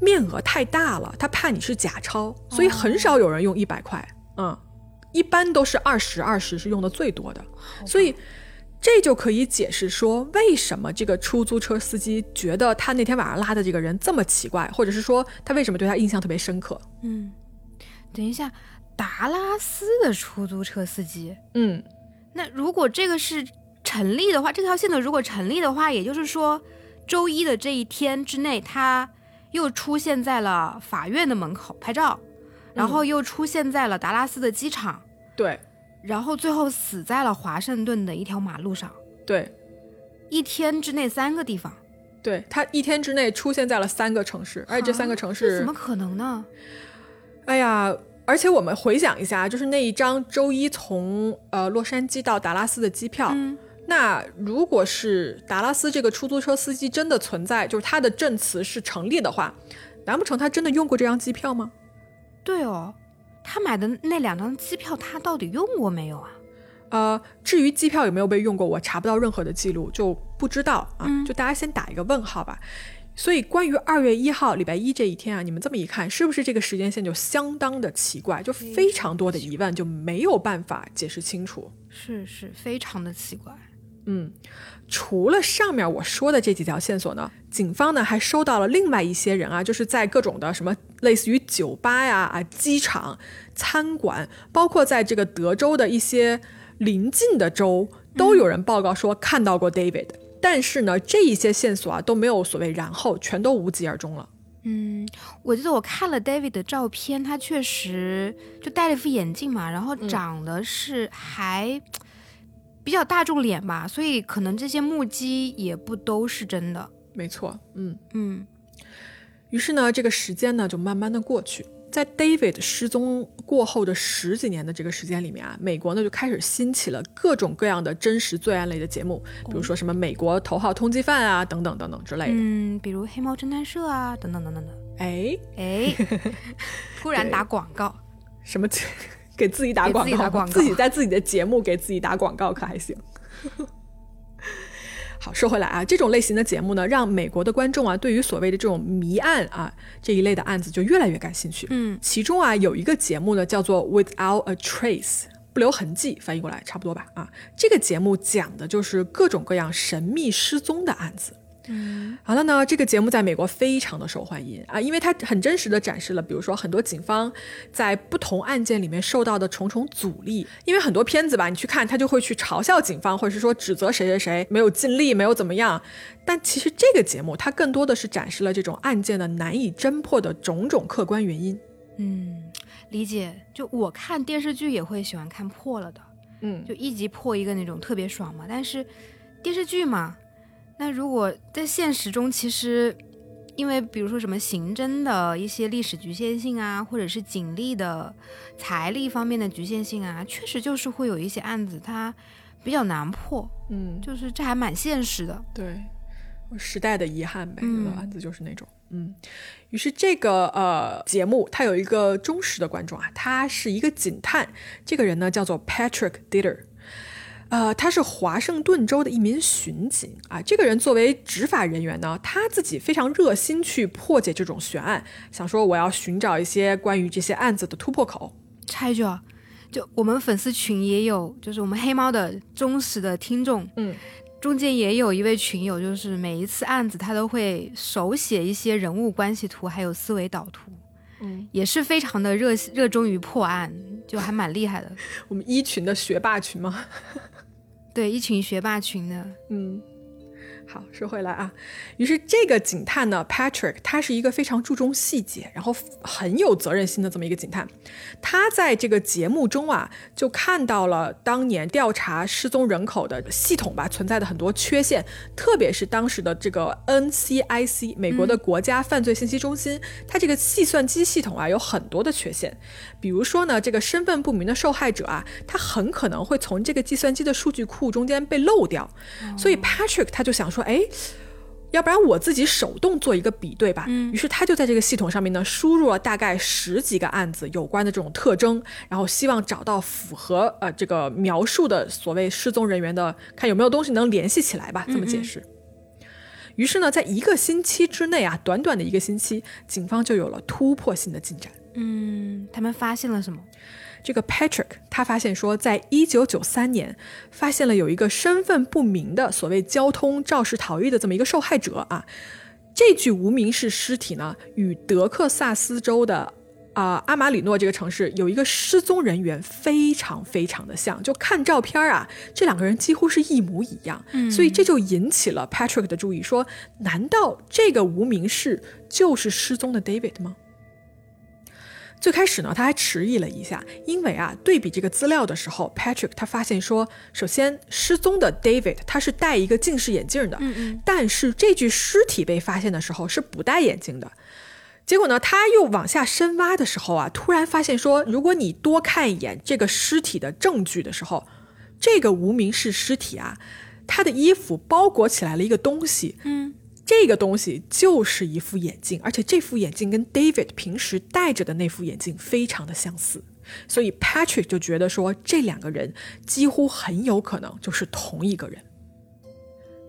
A: 面额太大了，他怕你是假钞，所以很少有人用一百块，嗯，一般都是二十，二十是用的最多的，所以。这就可以解释说，为什么这个出租车司机觉得他那天晚上拉的这个人这么奇怪，或者是说他为什么对他印象特别深刻？
B: 嗯，等一下，达拉斯的出租车司机，
A: 嗯，
B: 那如果这个是成立的话，这条线索如果成立的话，也就是说，周一的这一天之内，他又出现在了法院的门口拍照，然后又出现在了达拉斯的机场，
A: 对。
B: 然后最后死在了华盛顿的一条马路上。
A: 对，
B: 一天之内三个地方。
A: 对他一天之内出现在了三个城市，而且这三个城市
B: 怎么可能呢？
A: 哎呀，而且我们回想一下，就是那一张周一从呃洛杉矶到达拉斯的机票，那如果是达拉斯这个出租车司机真的存在，就是他的证词是成立的话，难不成他真的用过这张机票吗？
B: 对哦。他买的那两张机票，他到底用过没有啊？
A: 呃，至于机票有没有被用过，我查不到任何的记录，就不知道啊。就大家先打一个问号吧。所以关于二月一号礼拜一这一天啊，你们这么一看，是不是这个时间线就相当的奇怪，就非常多的疑问，就没有办法解释清楚？
B: 是是，非常的奇怪。
A: 嗯。除了上面我说的这几条线索呢，警方呢还收到了另外一些人啊，就是在各种的什么类似于酒吧呀、啊机场、餐馆，包括在这个德州的一些邻近的州，都有人报告说看到过 David。但是呢，这一些线索啊都没有所谓然后，全都无疾而终了。
B: 嗯，我记得我看了 David 的照片，他确实就戴了一副眼镜嘛，然后长得是还。比较大众脸吧，所以可能这些目击也不都是真的。
A: 没错，嗯
B: 嗯。
A: 于是呢，这个时间呢就慢慢的过去，在 David 失踪过后的十几年的这个时间里面啊，美国呢就开始兴起了各种各样的真实罪案类的节目，比如说什么美国头号通缉犯啊，等等等等之类的。
B: 嗯，比如黑猫侦探社啊，等等等等等。
A: 哎
B: 哎，突然打广告，
A: 什么？给自己打广告，自己在自己的节目给自己打广告可还行？好，说回来啊，这种类型的节目呢，让美国的观众啊，对于所谓的这种谜案啊这一类的案子就越来越感兴趣。
B: 嗯，
A: 其中啊有一个节目呢，叫做 Without a Trace，不留痕迹，翻译过来差不多吧？啊，这个节目讲的就是各种各样神秘失踪的案子。
B: 嗯，
A: 好了呢，这个节目在美国非常的受欢迎啊，因为它很真实的展示了，比如说很多警方在不同案件里面受到的重重阻力。因为很多片子吧，你去看，他就会去嘲笑警方，或者是说指责谁谁谁没有尽力，没有怎么样。但其实这个节目它更多的是展示了这种案件的难以侦破的种种客观原因。
B: 嗯，理解。就我看电视剧也会喜欢看破了的，
A: 嗯，
B: 就一集破一个那种特别爽嘛。但是电视剧嘛。那如果在现实中，其实因为比如说什么刑侦的一些历史局限性啊，或者是警力的财力方面的局限性啊，确实就是会有一些案子它比较难破。
A: 嗯，
B: 就是这还蛮现实的。
A: 对，时代的遗憾呗，有的案子就是那种。嗯，于是这个呃节目它有一个忠实的观众啊，他是一个警探，这个人呢叫做 Patrick Ditter。呃，他是华盛顿州的一名巡警啊。这个人作为执法人员呢，他自己非常热心去破解这种悬案，想说我要寻找一些关于这些案子的突破口。
B: 插一句啊，就我们粉丝群也有，就是我们黑猫的忠实的听众，
A: 嗯，
B: 中间也有一位群友，就是每一次案子他都会手写一些人物关系图，还有思维导图，
A: 嗯，
B: 也是非常的热热衷于破案，就还蛮厉害的。
A: 我们一群的学霸群吗？
B: 对，一群学霸群的，
A: 嗯。好，说回来啊，于是这个警探呢，Patrick，他是一个非常注重细节，然后很有责任心的这么一个警探。他在这个节目中啊，就看到了当年调查失踪人口的系统吧存在的很多缺陷，特别是当时的这个 NCIC 美国的国家犯罪信息中心，它这个计算机系统啊有很多的缺陷。比如说呢，这个身份不明的受害者啊，他很可能会从这个计算机的数据库中间被漏掉，所以 Patrick 他就想说。哎，要不然我自己手动做一个比对吧。
B: 嗯
A: 于是他就在这个系统上面呢，输入了大概十几个案子有关的这种特征，然后希望找到符合呃这个描述的所谓失踪人员的，看有没有东西能联系起来吧，这么解释。于是呢，在一个星期之内啊，短短的一个星期，警方就有了突破性的进展。
B: 嗯，他们发现了什么？
A: 这个 Patrick 他发现说，在一九九三年，发现了有一个身份不明的所谓交通肇事逃逸的这么一个受害者啊。这具无名氏尸体呢，与德克萨斯州的啊、阿马里诺这个城市有一个失踪人员非常非常的像，就看照片啊，这两个人几乎是一模一样。所以这就引起了 Patrick 的注意，说难道这个无名氏就是失踪的 David 吗？最开始呢，他还迟疑了一下，因为啊，对比这个资料的时候，Patrick 他发现说，首先失踪的 David 他是戴一个近视眼镜的，
B: 嗯嗯，
A: 但是这具尸体被发现的时候是不戴眼镜的。结果呢，他又往下深挖的时候啊，突然发现说，如果你多看一眼这个尸体的证据的时候，这个无名氏尸体啊，他的衣服包裹起来了一个东西，
B: 嗯，
A: 这个东西就是一副眼镜，而且这副眼镜跟 David 平时戴着的那副眼镜非常的相似，所以 Patrick 就觉得说这两个人几乎很有可能就是同一个人。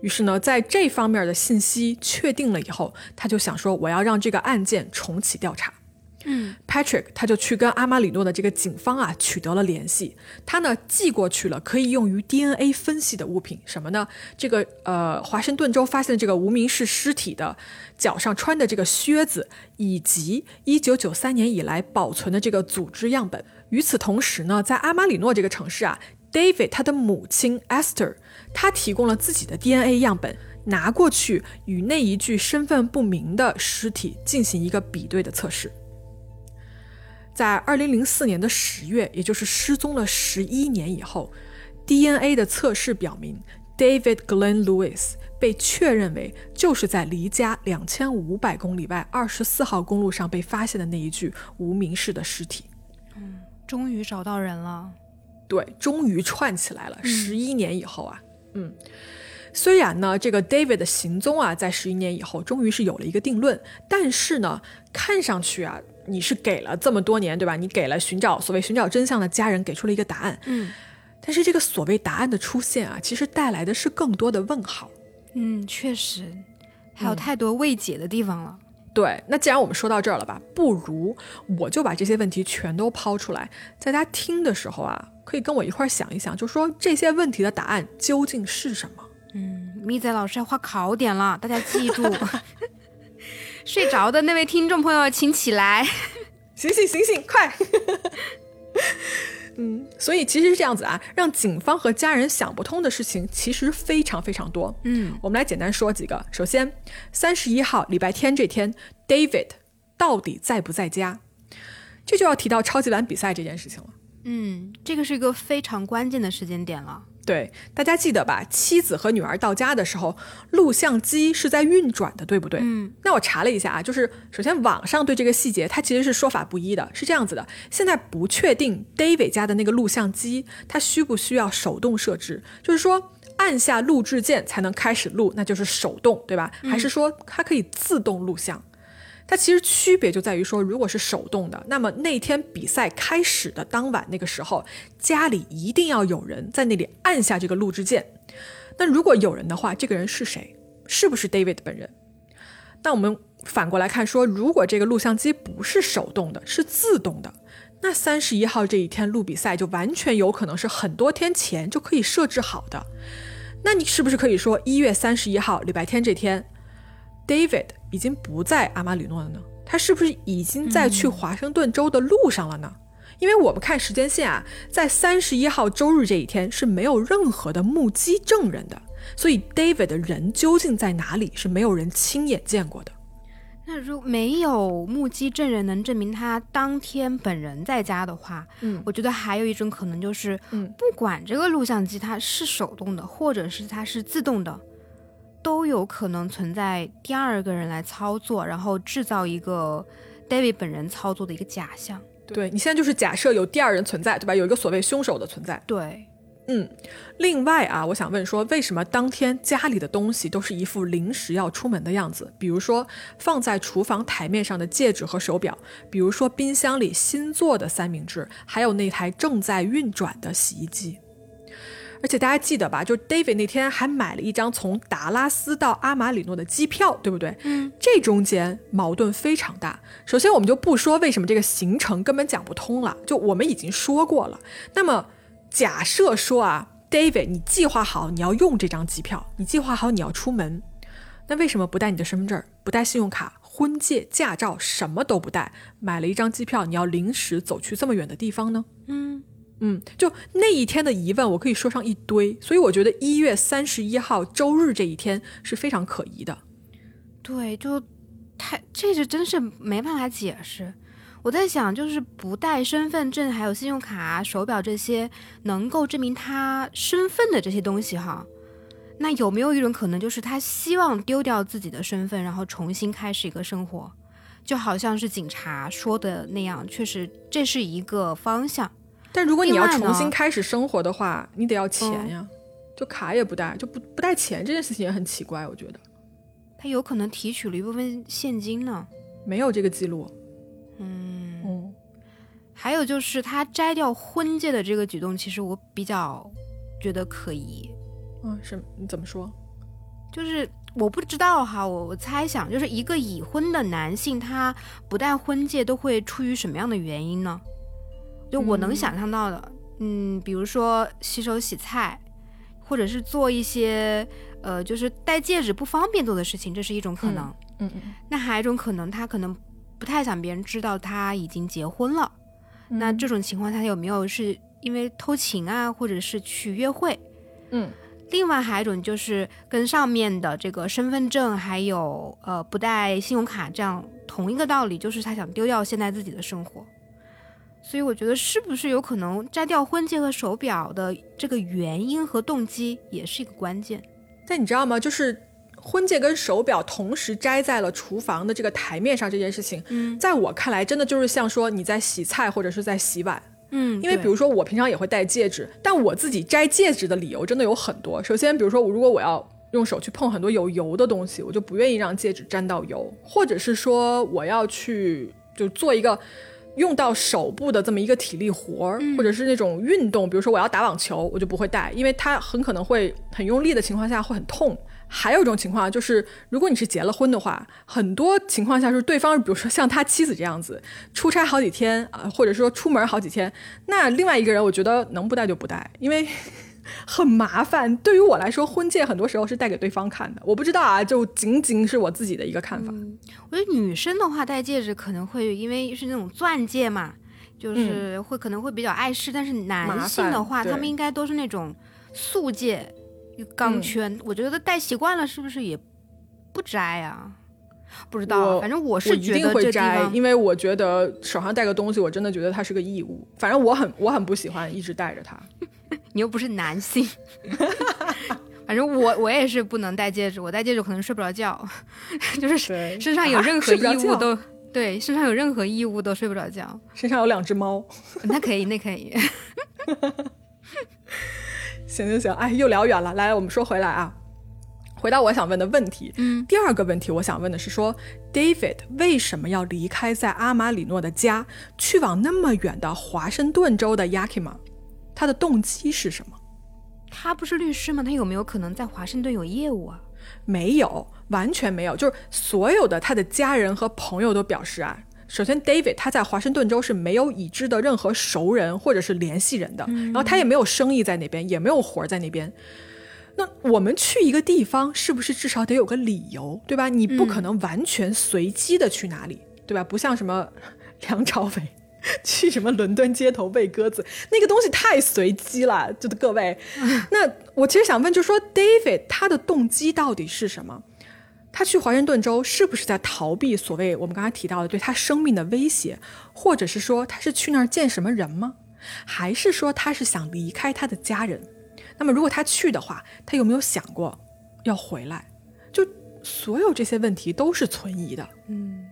A: 于是呢，在这方面的信息确定了以后，他就想说我要让这个案件重启调查。
B: 嗯
A: Patrick 他就去跟阿马里诺的这个警方啊取得了联系，他呢寄过去了可以用于 DNA 分析的物品，什么呢？这个呃华盛顿州发现的这个无名氏尸体的脚上穿的这个靴子，以及1993年以来保存的这个组织样本。与此同时呢，在阿马里诺这个城市啊，David 他的母亲 Esther，她提供了自己的 DNA 样本。拿过去与那一具身份不明的尸体进行一个比对的测试。在二零零四年的十月，也就是失踪了十一年以后，DNA 的测试表明，David Glenn Lewis 被确认为就是在离家两千五百公里外二十四号公路上被发现的那一具无名氏的尸体。
B: 终于找到人了。
A: 对，终于串起来了。十一年以后啊，嗯，虽然呢，这个 David 的行踪啊，在十一年以后终于是有了一个定论，但是呢，看上去啊，你是给了这么多年，对吧？你给了寻找所谓寻找真相的家人给出了一个答案，
B: 嗯
A: 但是这个所谓答案的出现啊，其实带来的是更多的问号。
B: 嗯，确实，还有太多未解的地方了。
A: 对，那既然我们说到这儿了吧，不如我就把这些问题全都抛出来，在大家听的时候啊，可以跟我一块儿想一想，就说这些问题的答案究竟是什么？
B: 嗯，米仔老师要画考点了，大家记住。睡着的那位听众朋友，请起来。
A: 醒醒醒醒，快！嗯，所以其实是这样子啊，让警方和家人想不通的事情其实非常非常多。
B: 嗯
A: 我们来简单说几个。首先，三十一号礼拜天这天，David 到底在不在家？这就要提到超级碗比赛这件事情了。
B: 嗯，这个是一个非常关键的时间点了。
A: 对，大家记得吧？妻子和女儿到家的时候，录像机是在运转的，对不对？
B: 嗯，
A: 那我查了一下啊，就是首先网上对这个细节它其实是说法不一的，是这样子的。现在不确定 David 家的那个录像机它需不需要手动设置，就是说按下录制键才能开始录，那就是手动，对吧？还是说它可以自动录像？它其实区别就在于说，如果是手动的，那么那天比赛开始的当晚那个时候，家里一定要有人在那里按下这个录制键。那如果有人的话，这个人是谁？是不是 David 本人？那我们反过来看说，如果这个录像机不是手动的，是自动的，那三十一号这一天录比赛就完全有可能是很多天前就可以设置好的。那你是不是可以说一月三十一号礼拜天这天，David 已经不在阿马里诺了呢？他是不是已经在去华盛顿州的路上了呢？因为我们看时间线啊，在三十一号周日这一天是没有任何的目击证人的，所以 David 的人究竟在哪里是没有人亲眼见过的。
B: 那如没有目击证人能证明他当天本人在家的话，
A: 嗯
B: 我觉得还有一种可能就是，
A: 嗯
B: 不管这个录像机它是手动的，或者是它是自动的，都有可能存在第二个人来操作，然后制造一个 David 本人操作的一个假象。
A: 对你现在就是假设有第二人存在，对吧？有一个所谓凶手的存在。
B: 对，
A: 嗯，另外啊，我想问说，为什么当天家里的东西都是一副临时要出门的样子？比如说放在厨房台面上的戒指和手表，比如说冰箱里新做的三明治，还有那台正在运转的洗衣机。而且大家记得吧？就 David 那天还买了一张从达拉斯到阿马里诺的机票，对不对？
B: 嗯，
A: 这中间矛盾非常大。首先，我们就不说为什么这个行程根本讲不通了，就我们已经说过了。那么，假设说啊，David，你计划好你要用这张机票，你计划好你要出门，那为什么不带你的身份证，不带信用卡、婚戒、驾照，什么都不带，买了一张机票，你要临时走去这么远的地方呢？
B: 嗯。
A: 嗯，就那一天的疑问，我可以说上一堆，所以我觉得一月三十一号周日这一天是非常可疑的。
B: 对，就太这是真是没办法解释。我在想，就是不带身份证、还有信用卡、手表这些能够证明他身份的这些东西，哈，那有没有一种可能，就是他希望丢掉自己的身份，然后重新开始一个生活？就好像是警察说的那样，确实这是一个方向。
A: 但如果你要重新开始生活的话，你得要钱呀，就卡也不带，就不不带钱这件事情也很奇怪，我觉得。
B: 他有可能提取了一部分现金呢，
A: 没有这个记录。
B: 嗯
A: 嗯，
B: 还有就是他摘掉婚戒的这个举动，其实我比较觉得可疑。
A: 嗯，是你怎么说？
B: 就是我不知道哈，我我猜想，就是一个已婚的男性，他不戴婚戒都会出于什么样的原因呢？就我能想象到的，嗯，比如说洗手洗菜，或者是做一些呃，就是戴戒指不方便做的事情，这是一种可能。
A: 嗯嗯。
B: 那还有一种可能，他可能不太想别人知道他已经结婚了。那这种情况，他有没有是因为偷情啊，或者是去约会？
A: 嗯。
B: 另外还有一种就是跟上面的这个身份证还有呃不带信用卡这样同一个道理，就是他想丢掉现在自己的生活。所以我觉得是不是有可能摘掉婚戒和手表的这个原因和动机也是一个关键。
A: 但你知道吗？就是婚戒跟手表同时摘在了厨房的这个台面上这件事情，
B: 嗯，
A: 在我看来真的就是像说你在洗菜或者是在洗碗，
B: 嗯，
A: 因为比如说我平常也会戴戒指，但我自己摘戒指的理由真的有很多。首先，比如说我如果我要用手去碰很多有油的东西，我就不愿意让戒指沾到油，或者是说我要去就做一个。用到手部的这么一个体力活儿，或者是那种运动，比如说我要打网球，我就不会戴，因为它很可能会很用力的情况下会很痛。还有一种情况就是，如果你是结了婚的话，很多情况下是对方，比如说像他妻子这样子，出差好几天啊，或者说出门好几天，那另外一个人我觉得能不戴就不戴，因为。很麻烦，对于我来说，婚戒很多时候是带给对方看的。我不知道啊，就仅仅是我自己的一个看法。
B: 我觉得女生的话戴戒指可能会因为是那种钻戒嘛，就是会可能会比较碍事。但是男性的话，他们应该都是那种素戒，钢圈。我觉得戴习惯了，是不是也不摘啊？不知道，反正我是
A: 一定会摘，因为我觉得手上戴个东西，我真的觉得它是个异物。反正我很我很不喜欢一直戴着它。
B: 你又不是男性，反正我我也是不能戴戒指，我戴戒指可能睡不着觉，就是身上有任何异物都对，身上有任何异物都睡不着觉。
A: 身上有两只猫，
B: 那可以，那可以。
A: 行行行，哎，又聊远了，来，我们说回来啊，回答我想问的问题。
B: 嗯，
A: 第二个问题我想问的是，说 David 为什么要离开在阿马里诺的家，去往那么远的华盛顿州的 Yakima？他的动机是什么？
B: 他不是律师吗？他有没有可能在华盛顿有业务啊？
A: 没有，完全没有。就是所有的他的家人和朋友都表示啊，首先 David 他在华盛顿州是没有已知的任何熟人或者是联系人的，然后他也没有生意在那边，也没有活在那边。那我们去一个地方，是不是至少得有个理由，对吧？你不可能完全随机的去哪里，对吧？不像什么 梁朝伟。去什么伦敦街头喂鸽子，那个东西太随机了，就各位。那我其实想问，就说 David 他的动机到底是什么？他去华盛顿州是不是在逃避所谓我们刚才提到的对他生命的威胁，或者是说他是去那儿见什么人吗？还是说他是想离开他的家人？那么如果他去的话，他有没有想过要回来？就所有这些问题都是存疑的。
B: 嗯。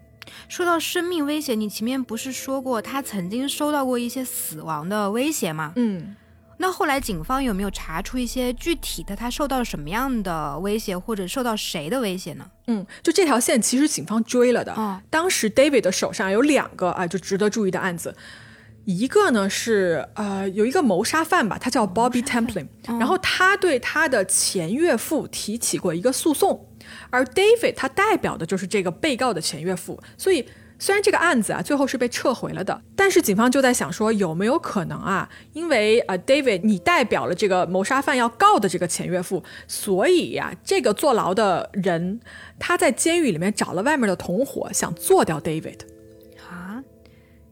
B: 说到生命威胁，你前面不是说过他曾经收到过一些死亡的威胁吗？
A: 嗯，
B: 那后来警方有没有查出一些具体的他受到什么样的威胁，或者受到谁的威胁呢？
A: 嗯，就这条线其实警方追了的。
B: 哦
A: 当时 David 的手上有两个啊，就值得注意的案子。一个呢是呃有一个谋杀犯吧，他叫 Bobby Templin，、然后他对他的前岳父提起过一个诉讼，而 David 他代表的就是这个被告的前岳父，所以虽然这个案子啊最后是被撤回了的，但是警方就在想说有没有可能啊，因为呃 David 你代表了这个谋杀犯要告的这个前岳父，所以呀、这个坐牢的人他在监狱里面找了外面的同伙，想做掉 David。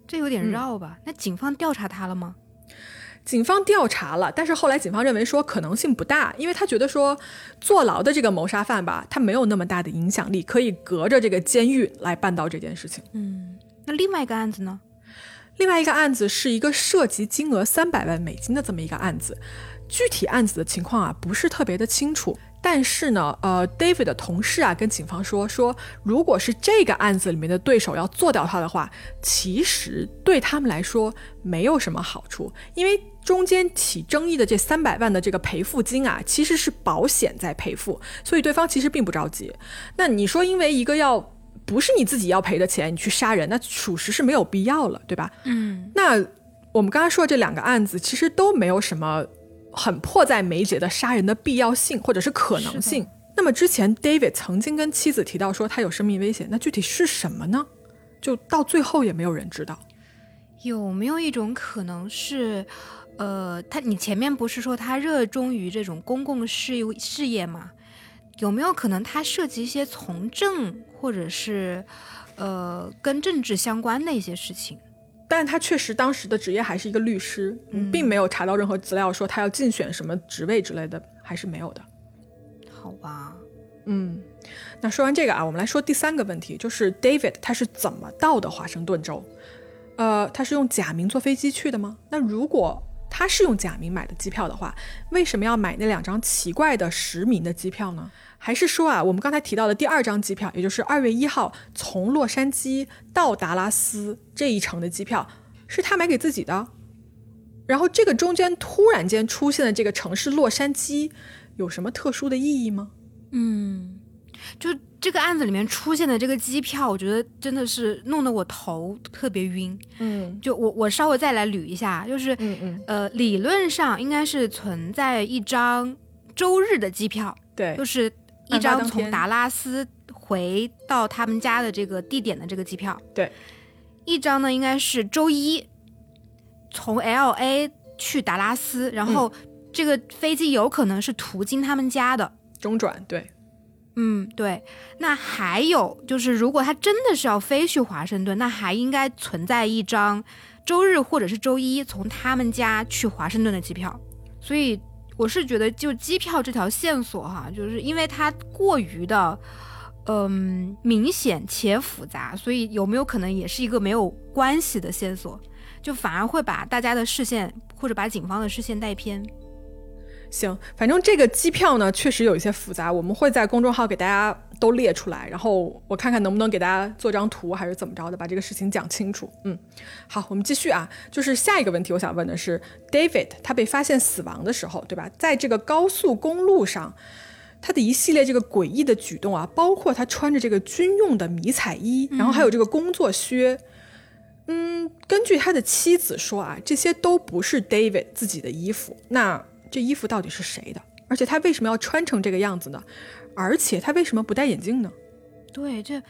B: 啊，这有点绕吧？那警方调查他了吗？
A: 警方调查了，但是后来警方认为说可能性不大，因为他觉得说坐牢的这个谋杀犯吧，他没有那么大的影响力，可以隔着这个监狱来办到这件事情。
B: 嗯那另外一个案子呢？
A: 另外一个案子是一个涉及金额三百万美金的这么一个案子，具体案子的情况啊不是特别的清楚。但是呢，呃，David 的同事啊跟警方说说，如果是这个案子里面的对手要做掉他的话，其实对他们来说没有什么好处，因为中间起争议的这三百万的这个赔付金啊，其实是保险在赔付，所以对方其实并不着急。那你说，因为一个要不是你自己要赔的钱，你去杀人，那属实是没有必要了，对吧？
B: 嗯，
A: 那我们刚刚说的这两个案子，其实都没有什么很迫在眉睫的杀人的必要性或者是可能性。那么之前 David 曾经跟妻子提到说他有生命危险，那具体是什么呢？就到最后也没有人知道。
B: 有没有一种可能是，呃，他你前面不是说他热衷于这种公共事业事业吗？有没有可能他涉及一些从政或者是呃跟政治相关的一些事情？
A: 但他确实当时的职业还是一个律师，并没有查到任何资料说他要竞选什么职位之类的，还是没有的。
B: 好吧，
A: 嗯，那说完这个啊，我们来说第三个问题，就是 David 他是怎么到的华盛顿州？呃，他是用假名坐飞机去的吗？那如果他是用假名买的机票的话，为什么要买那两张奇怪的实名的机票呢？还是说啊，我们刚才提到的第二张机票，也就是二月一号从洛杉矶到达拉斯这一程的机票，是他买给自己的？然后这个中间突然间出现的这个城市洛杉矶，有什么特殊的意义吗？
B: 嗯，就这个案子里面出现的这个机票，我觉得真的是弄得我头特别晕。
A: 嗯
B: 就我我稍微再来捋一下，就是
A: 嗯嗯，
B: 呃，理论上应该是存在一张周日的机票，
A: 对
B: 就，是一张从达拉斯回到他们家的这个地点的这个机票，
A: 对，
B: 一张呢应该是周一从 L A 去达拉斯，然后这个飞机有可能是途经他们家的。
A: 中转，对，
B: 嗯，对。那还有就是，如果他真的是要飞去华盛顿，那还应该存在一张周日或者是周一从他们家去华盛顿的机票。所以我是觉得，就机票这条线索哈，就是因为它过于的。嗯，明显且复杂，所以有没有可能也是一个没有关系的线索，就反而会把大家的视线或者把警方的视线带偏？
A: 行，反正这个机票呢确实有一些复杂，我们会在公众号给大家都列出来，然后我看看能不能给大家做张图，还是怎么着的，把这个事情讲清楚。嗯，好，我们继续啊，就是下一个问题，我想问的是，David 他被发现死亡的时候，对吧？在这个高速公路上。他的一系列这个诡异的举动啊，包括他穿着这个军用的迷彩衣，然后还有这个工作靴，嗯，根据他的妻子说啊，这些都不是 David 自己的衣服。那这衣服到底是谁的？而且他为什么要穿成这个样子呢？而且他为什么不戴眼镜呢？
B: 对，这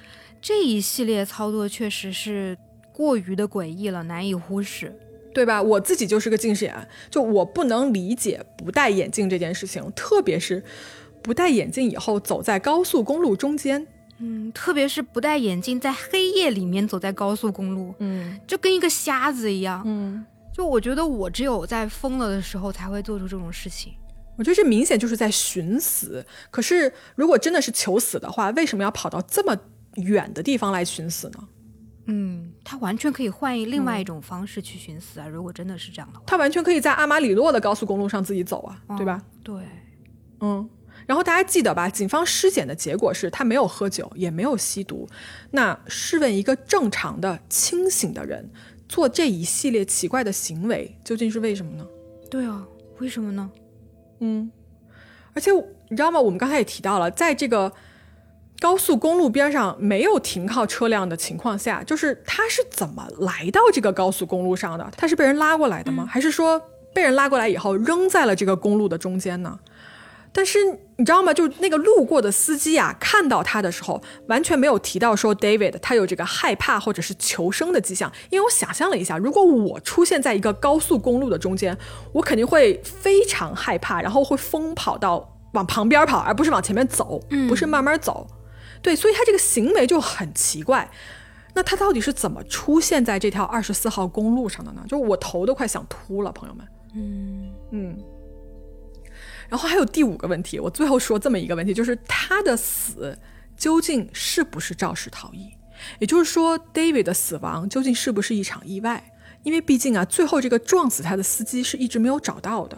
B: 这一系列操作确实是过于的诡异了，难以忽视。
A: 对吧？我自己就是个近视眼，就我不能理解不戴眼镜这件事情，特别是不戴眼镜以后走在高速公路中间，
B: 嗯，特别是不戴眼镜在黑夜里面走在高速公路，
A: 嗯
B: 就跟一个瞎子一样。
A: 嗯，
B: 就我觉得我只有在疯了的时候才会做出这种事情。
A: 我觉得这明显就是在寻死。可是如果真的是求死的话，为什么要跑到这么远的地方来寻死呢？
B: 嗯，他完全可以换一另外一种方式去寻死啊！如果真的是这样的话，
A: 他完全可以在阿马里洛的高速公路上自己走啊，对吧？
B: 对，
A: 嗯，然后大家记得吧？警方尸检的结果是他没有喝酒，也没有吸毒。那试问一个正常的、清醒的人做这一系列奇怪的行为，究竟是为什么呢？
B: 对啊，为什么呢？
A: 嗯，而且你知道吗？我们刚才也提到了，在这个高速公路边上没有停靠车辆的情况下，就是他是怎么来到这个高速公路上的？他是被人拉过来的吗？还是说被人拉过来以后扔在了这个公路的中间呢？但是你知道吗？就那个路过的司机啊，看到他的时候，完全没有提到说 David 他有这个害怕或者是求生的迹象。因为我想象了一下，如果我出现在一个高速公路的中间，我肯定会非常害怕，然后会疯跑到往旁边跑，而不是往前面走，不是慢慢走。对，所以他这个行为就很奇怪。那他到底是怎么出现在这条二十四号公路上的呢？就我头都快想秃了，朋友们。嗯嗯。然后还有第五个问题，我最后说这么一个问题，就是他的死究竟是不是肇事逃逸？也就是说，David 的死亡究竟是不是一场意外？因为毕竟啊，最后这个撞死他的司机是一直没有找到的。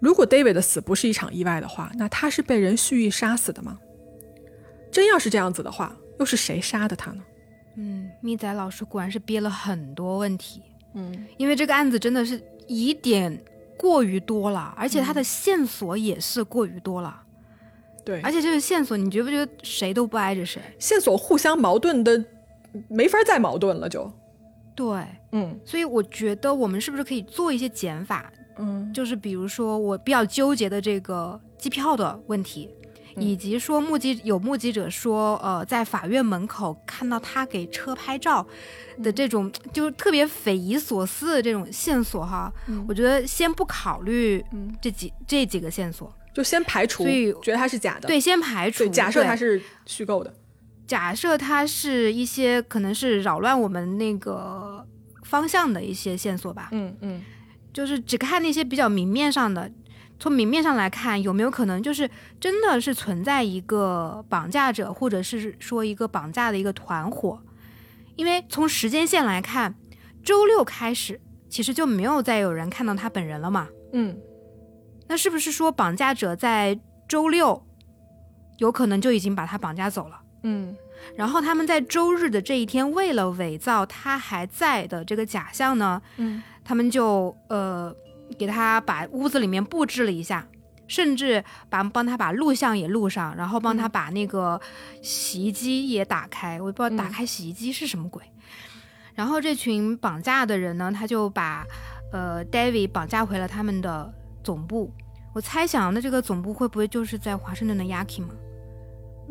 A: 如果 David 的死不是一场意外的话，那他是被人蓄意杀死的吗？真要是这样子的话，又是谁杀的他呢？
B: 嗯，咪仔老师果然是憋了很多问题。嗯，因为这个案子真的是疑点。过于多了，而且他的线索也是过于多了。
A: 对，
B: 而且这个线索，你觉不觉得谁都不挨着谁？
A: 线索互相矛盾的，没法再矛盾了，就。
B: 对，
A: 嗯。
B: 所以我觉得我们是不是可以做一些减法？
A: 嗯，
B: 就是比如说我比较纠结的这个机票的问题。以及说目击有目击者说，呃，在法院门口看到他给车拍照的这种，就特别匪夷所思的这种线索哈。我觉得先不考虑这几这几个线索，
A: 就先排除，
B: 所以
A: 觉得他是假的。
B: 对，先排除，
A: 假设他是虚构的，
B: 假设他是一些可能是扰乱我们那个方向的一些线索吧。
A: 嗯嗯，
B: 就是只看那些比较明面上的。从明面上来看，有没有可能就是真的是存在一个绑架者，或者是说一个绑架的一个团伙？因为从时间线来看，周六开始其实就没有再有人看到他本人了嘛？
A: 嗯，
B: 那是不是说绑架者在周六有可能就已经把他绑架走了？
A: 嗯，
B: 然后他们在周日的这一天，为了伪造他还在的这个假象呢？
A: 嗯，
B: 他们就呃。给他把屋子里面布置了一下，甚至把帮他把录像也录上，然后帮他把那个洗衣机也打开。我也不知道打开洗衣机是什么鬼。然后这群绑架的人呢，他就把呃 David 绑架回了他们的总部。我猜想，那这个总部会不会就是在华盛顿的 Yaki 吗？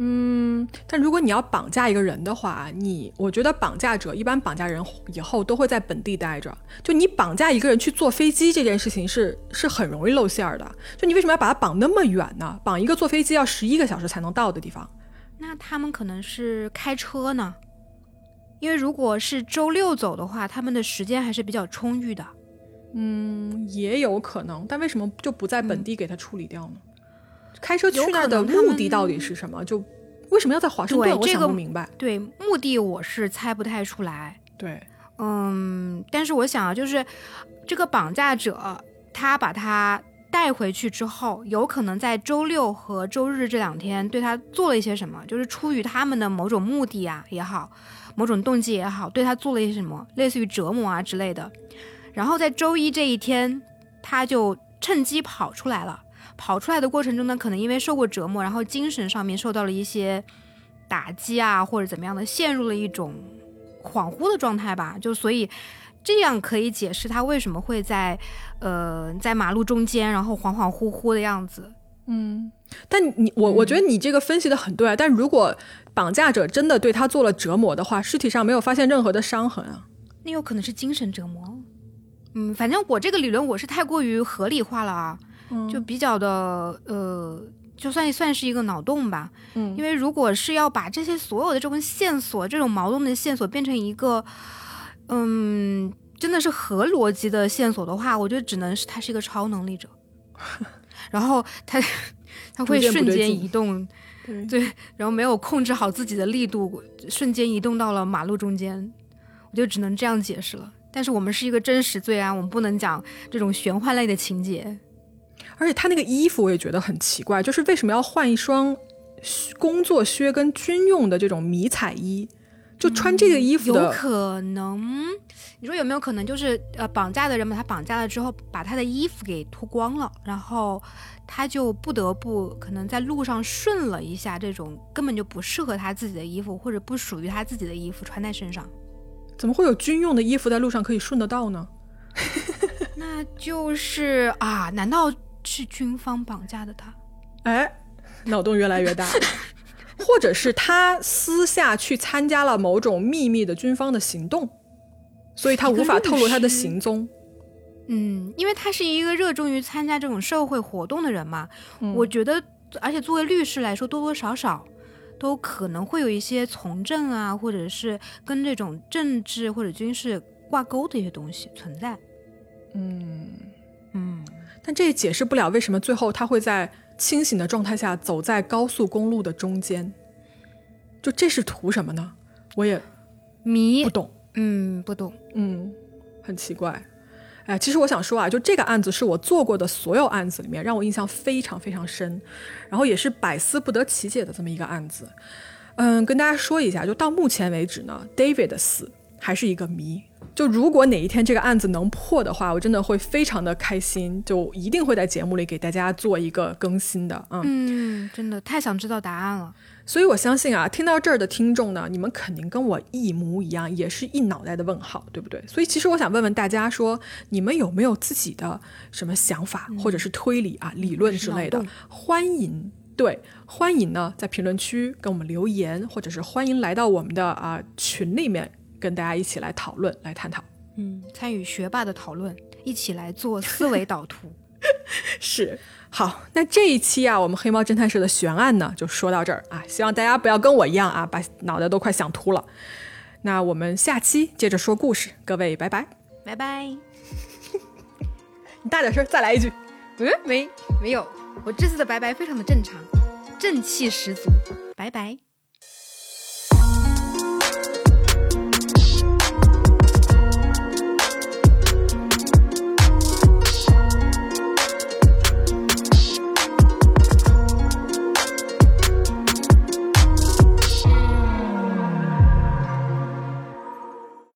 A: 嗯，但如果你要绑架一个人的话，你我觉得绑架者一般绑架人以后都会在本地待着。就你绑架一个人去坐飞机这件事情是是很容易露馅儿的。就你为什么要把他绑那么远呢？绑一个坐飞机要十一个小时才能到的地方。
B: 那他们可能是开车呢？因为如果是周六走的话，他们的时间还是比较充裕的。
A: 嗯，也有可能。但为什么就不在本地给他处理掉呢？开车去那儿的目的到底是什么？就为什么要在华盛顿？我想不明白。
B: 对目的我是猜不太出来。
A: 对，
B: 嗯，但是我想啊，就是这个绑架者他把他带回去之后，有可能在周六和周日这两天对他做了一些什么，就是出于他们的某种目的啊也好，某种动机也好，对他做了一些什么，类似于折磨啊之类的。然后在周一这一天，他就趁机跑出来了。跑出来的过程中呢，可能因为受过折磨，然后精神上面受到了一些打击啊，或者怎么样的，陷入了一种恍惚的状态吧。就所以这样可以解释他为什么会在呃在马路中间，然后恍恍惚惚的样子。
A: 嗯，但你我我觉得你这个分析的很对啊。但如果绑架者真的对他做了折磨的话，尸体上没有发现任何的伤痕啊，
B: 那有可能是精神折磨。嗯，反正我这个理论我是太过于合理化了啊。就比较的呃，就算算是一个脑洞吧。
A: 嗯，
B: 因为如果是要把这些所有的这种线索、这种矛盾的线索变成一个，嗯，真的是合逻辑的线索的话，我觉得只能是他是一个超能力者，然后他他会瞬间移动，对，然后没有控制好自己的力度，瞬间移动到了马路中间，我就只能这样解释了。但是我们是一个真实罪案，我们不能讲这种玄幻类的情节。
A: 而且他那个衣服我也觉得很奇怪，就是为什么要换一双工作靴跟军用的这种迷彩衣？就穿这个衣服的，
B: 有可能。你说有没有可能就是呃绑架的人把他绑架了之后，把他的衣服给脱光了，然后他就不得不可能在路上顺了一下这种根本就不适合他自己的衣服或者不属于他自己的衣服穿在身上。
A: 怎么会有军用的衣服在路上可以顺得到呢？
B: 那就是啊，难道是军方绑架的他？
A: 哎，脑洞越来越大。或者是他私下去参加了某种秘密的军方的行动。所以他无法透露他的行踪，
B: 嗯，因为他是一个热衷于参加这种社会活动的人嘛，我觉得，而且作为律师来说，多多少少都可能会有一些从政啊，或者是跟这种政治或者军事挂钩的一些东西存在，
A: 嗯
B: 嗯，
A: 但这也解释不了为什么最后他会在清醒的状态下走在高速公路的中间，就这是图什么呢？我也
B: 迷
A: 不懂。
B: 嗯，不懂，
A: 嗯，很奇怪，哎，其实我想说啊，就这个案子是我做过的所有案子里面让我印象非常非常深，然后也是百思不得其解的这么一个案子。嗯，跟大家说一下，就到目前为止呢，David 的死还是一个谜。就如果哪一天这个案子能破的话，我真的会非常的开心，就一定会在节目里给大家做一个更新的。
B: 嗯，真的太想知道答案了。
A: 所以我相信啊，听到这儿的听众呢，你们肯定跟我一模一样，也是一脑袋的问号，对不对？所以其实我想问问大家，说你们有没有自己的什么想法，或者是推理啊、理论之类的？欢迎，对，欢迎呢，在评论区跟我们留言，或者是欢迎来到我们的啊群里面，跟大家一起来讨论、来探讨。
B: 嗯，参与学霸的讨论，一起来做思维导图。
A: 是。好，那这一期啊，我们黑猫侦探社的悬案呢，就说到这儿啊。希望大家不要跟我一样啊，把脑袋都快想秃了。那我们下期接着说故事，各位拜拜，
B: 拜拜。
A: 你大点声，再来一句。
B: 嗯，没没有，我这次的拜拜非常的正常，正气十足，拜拜。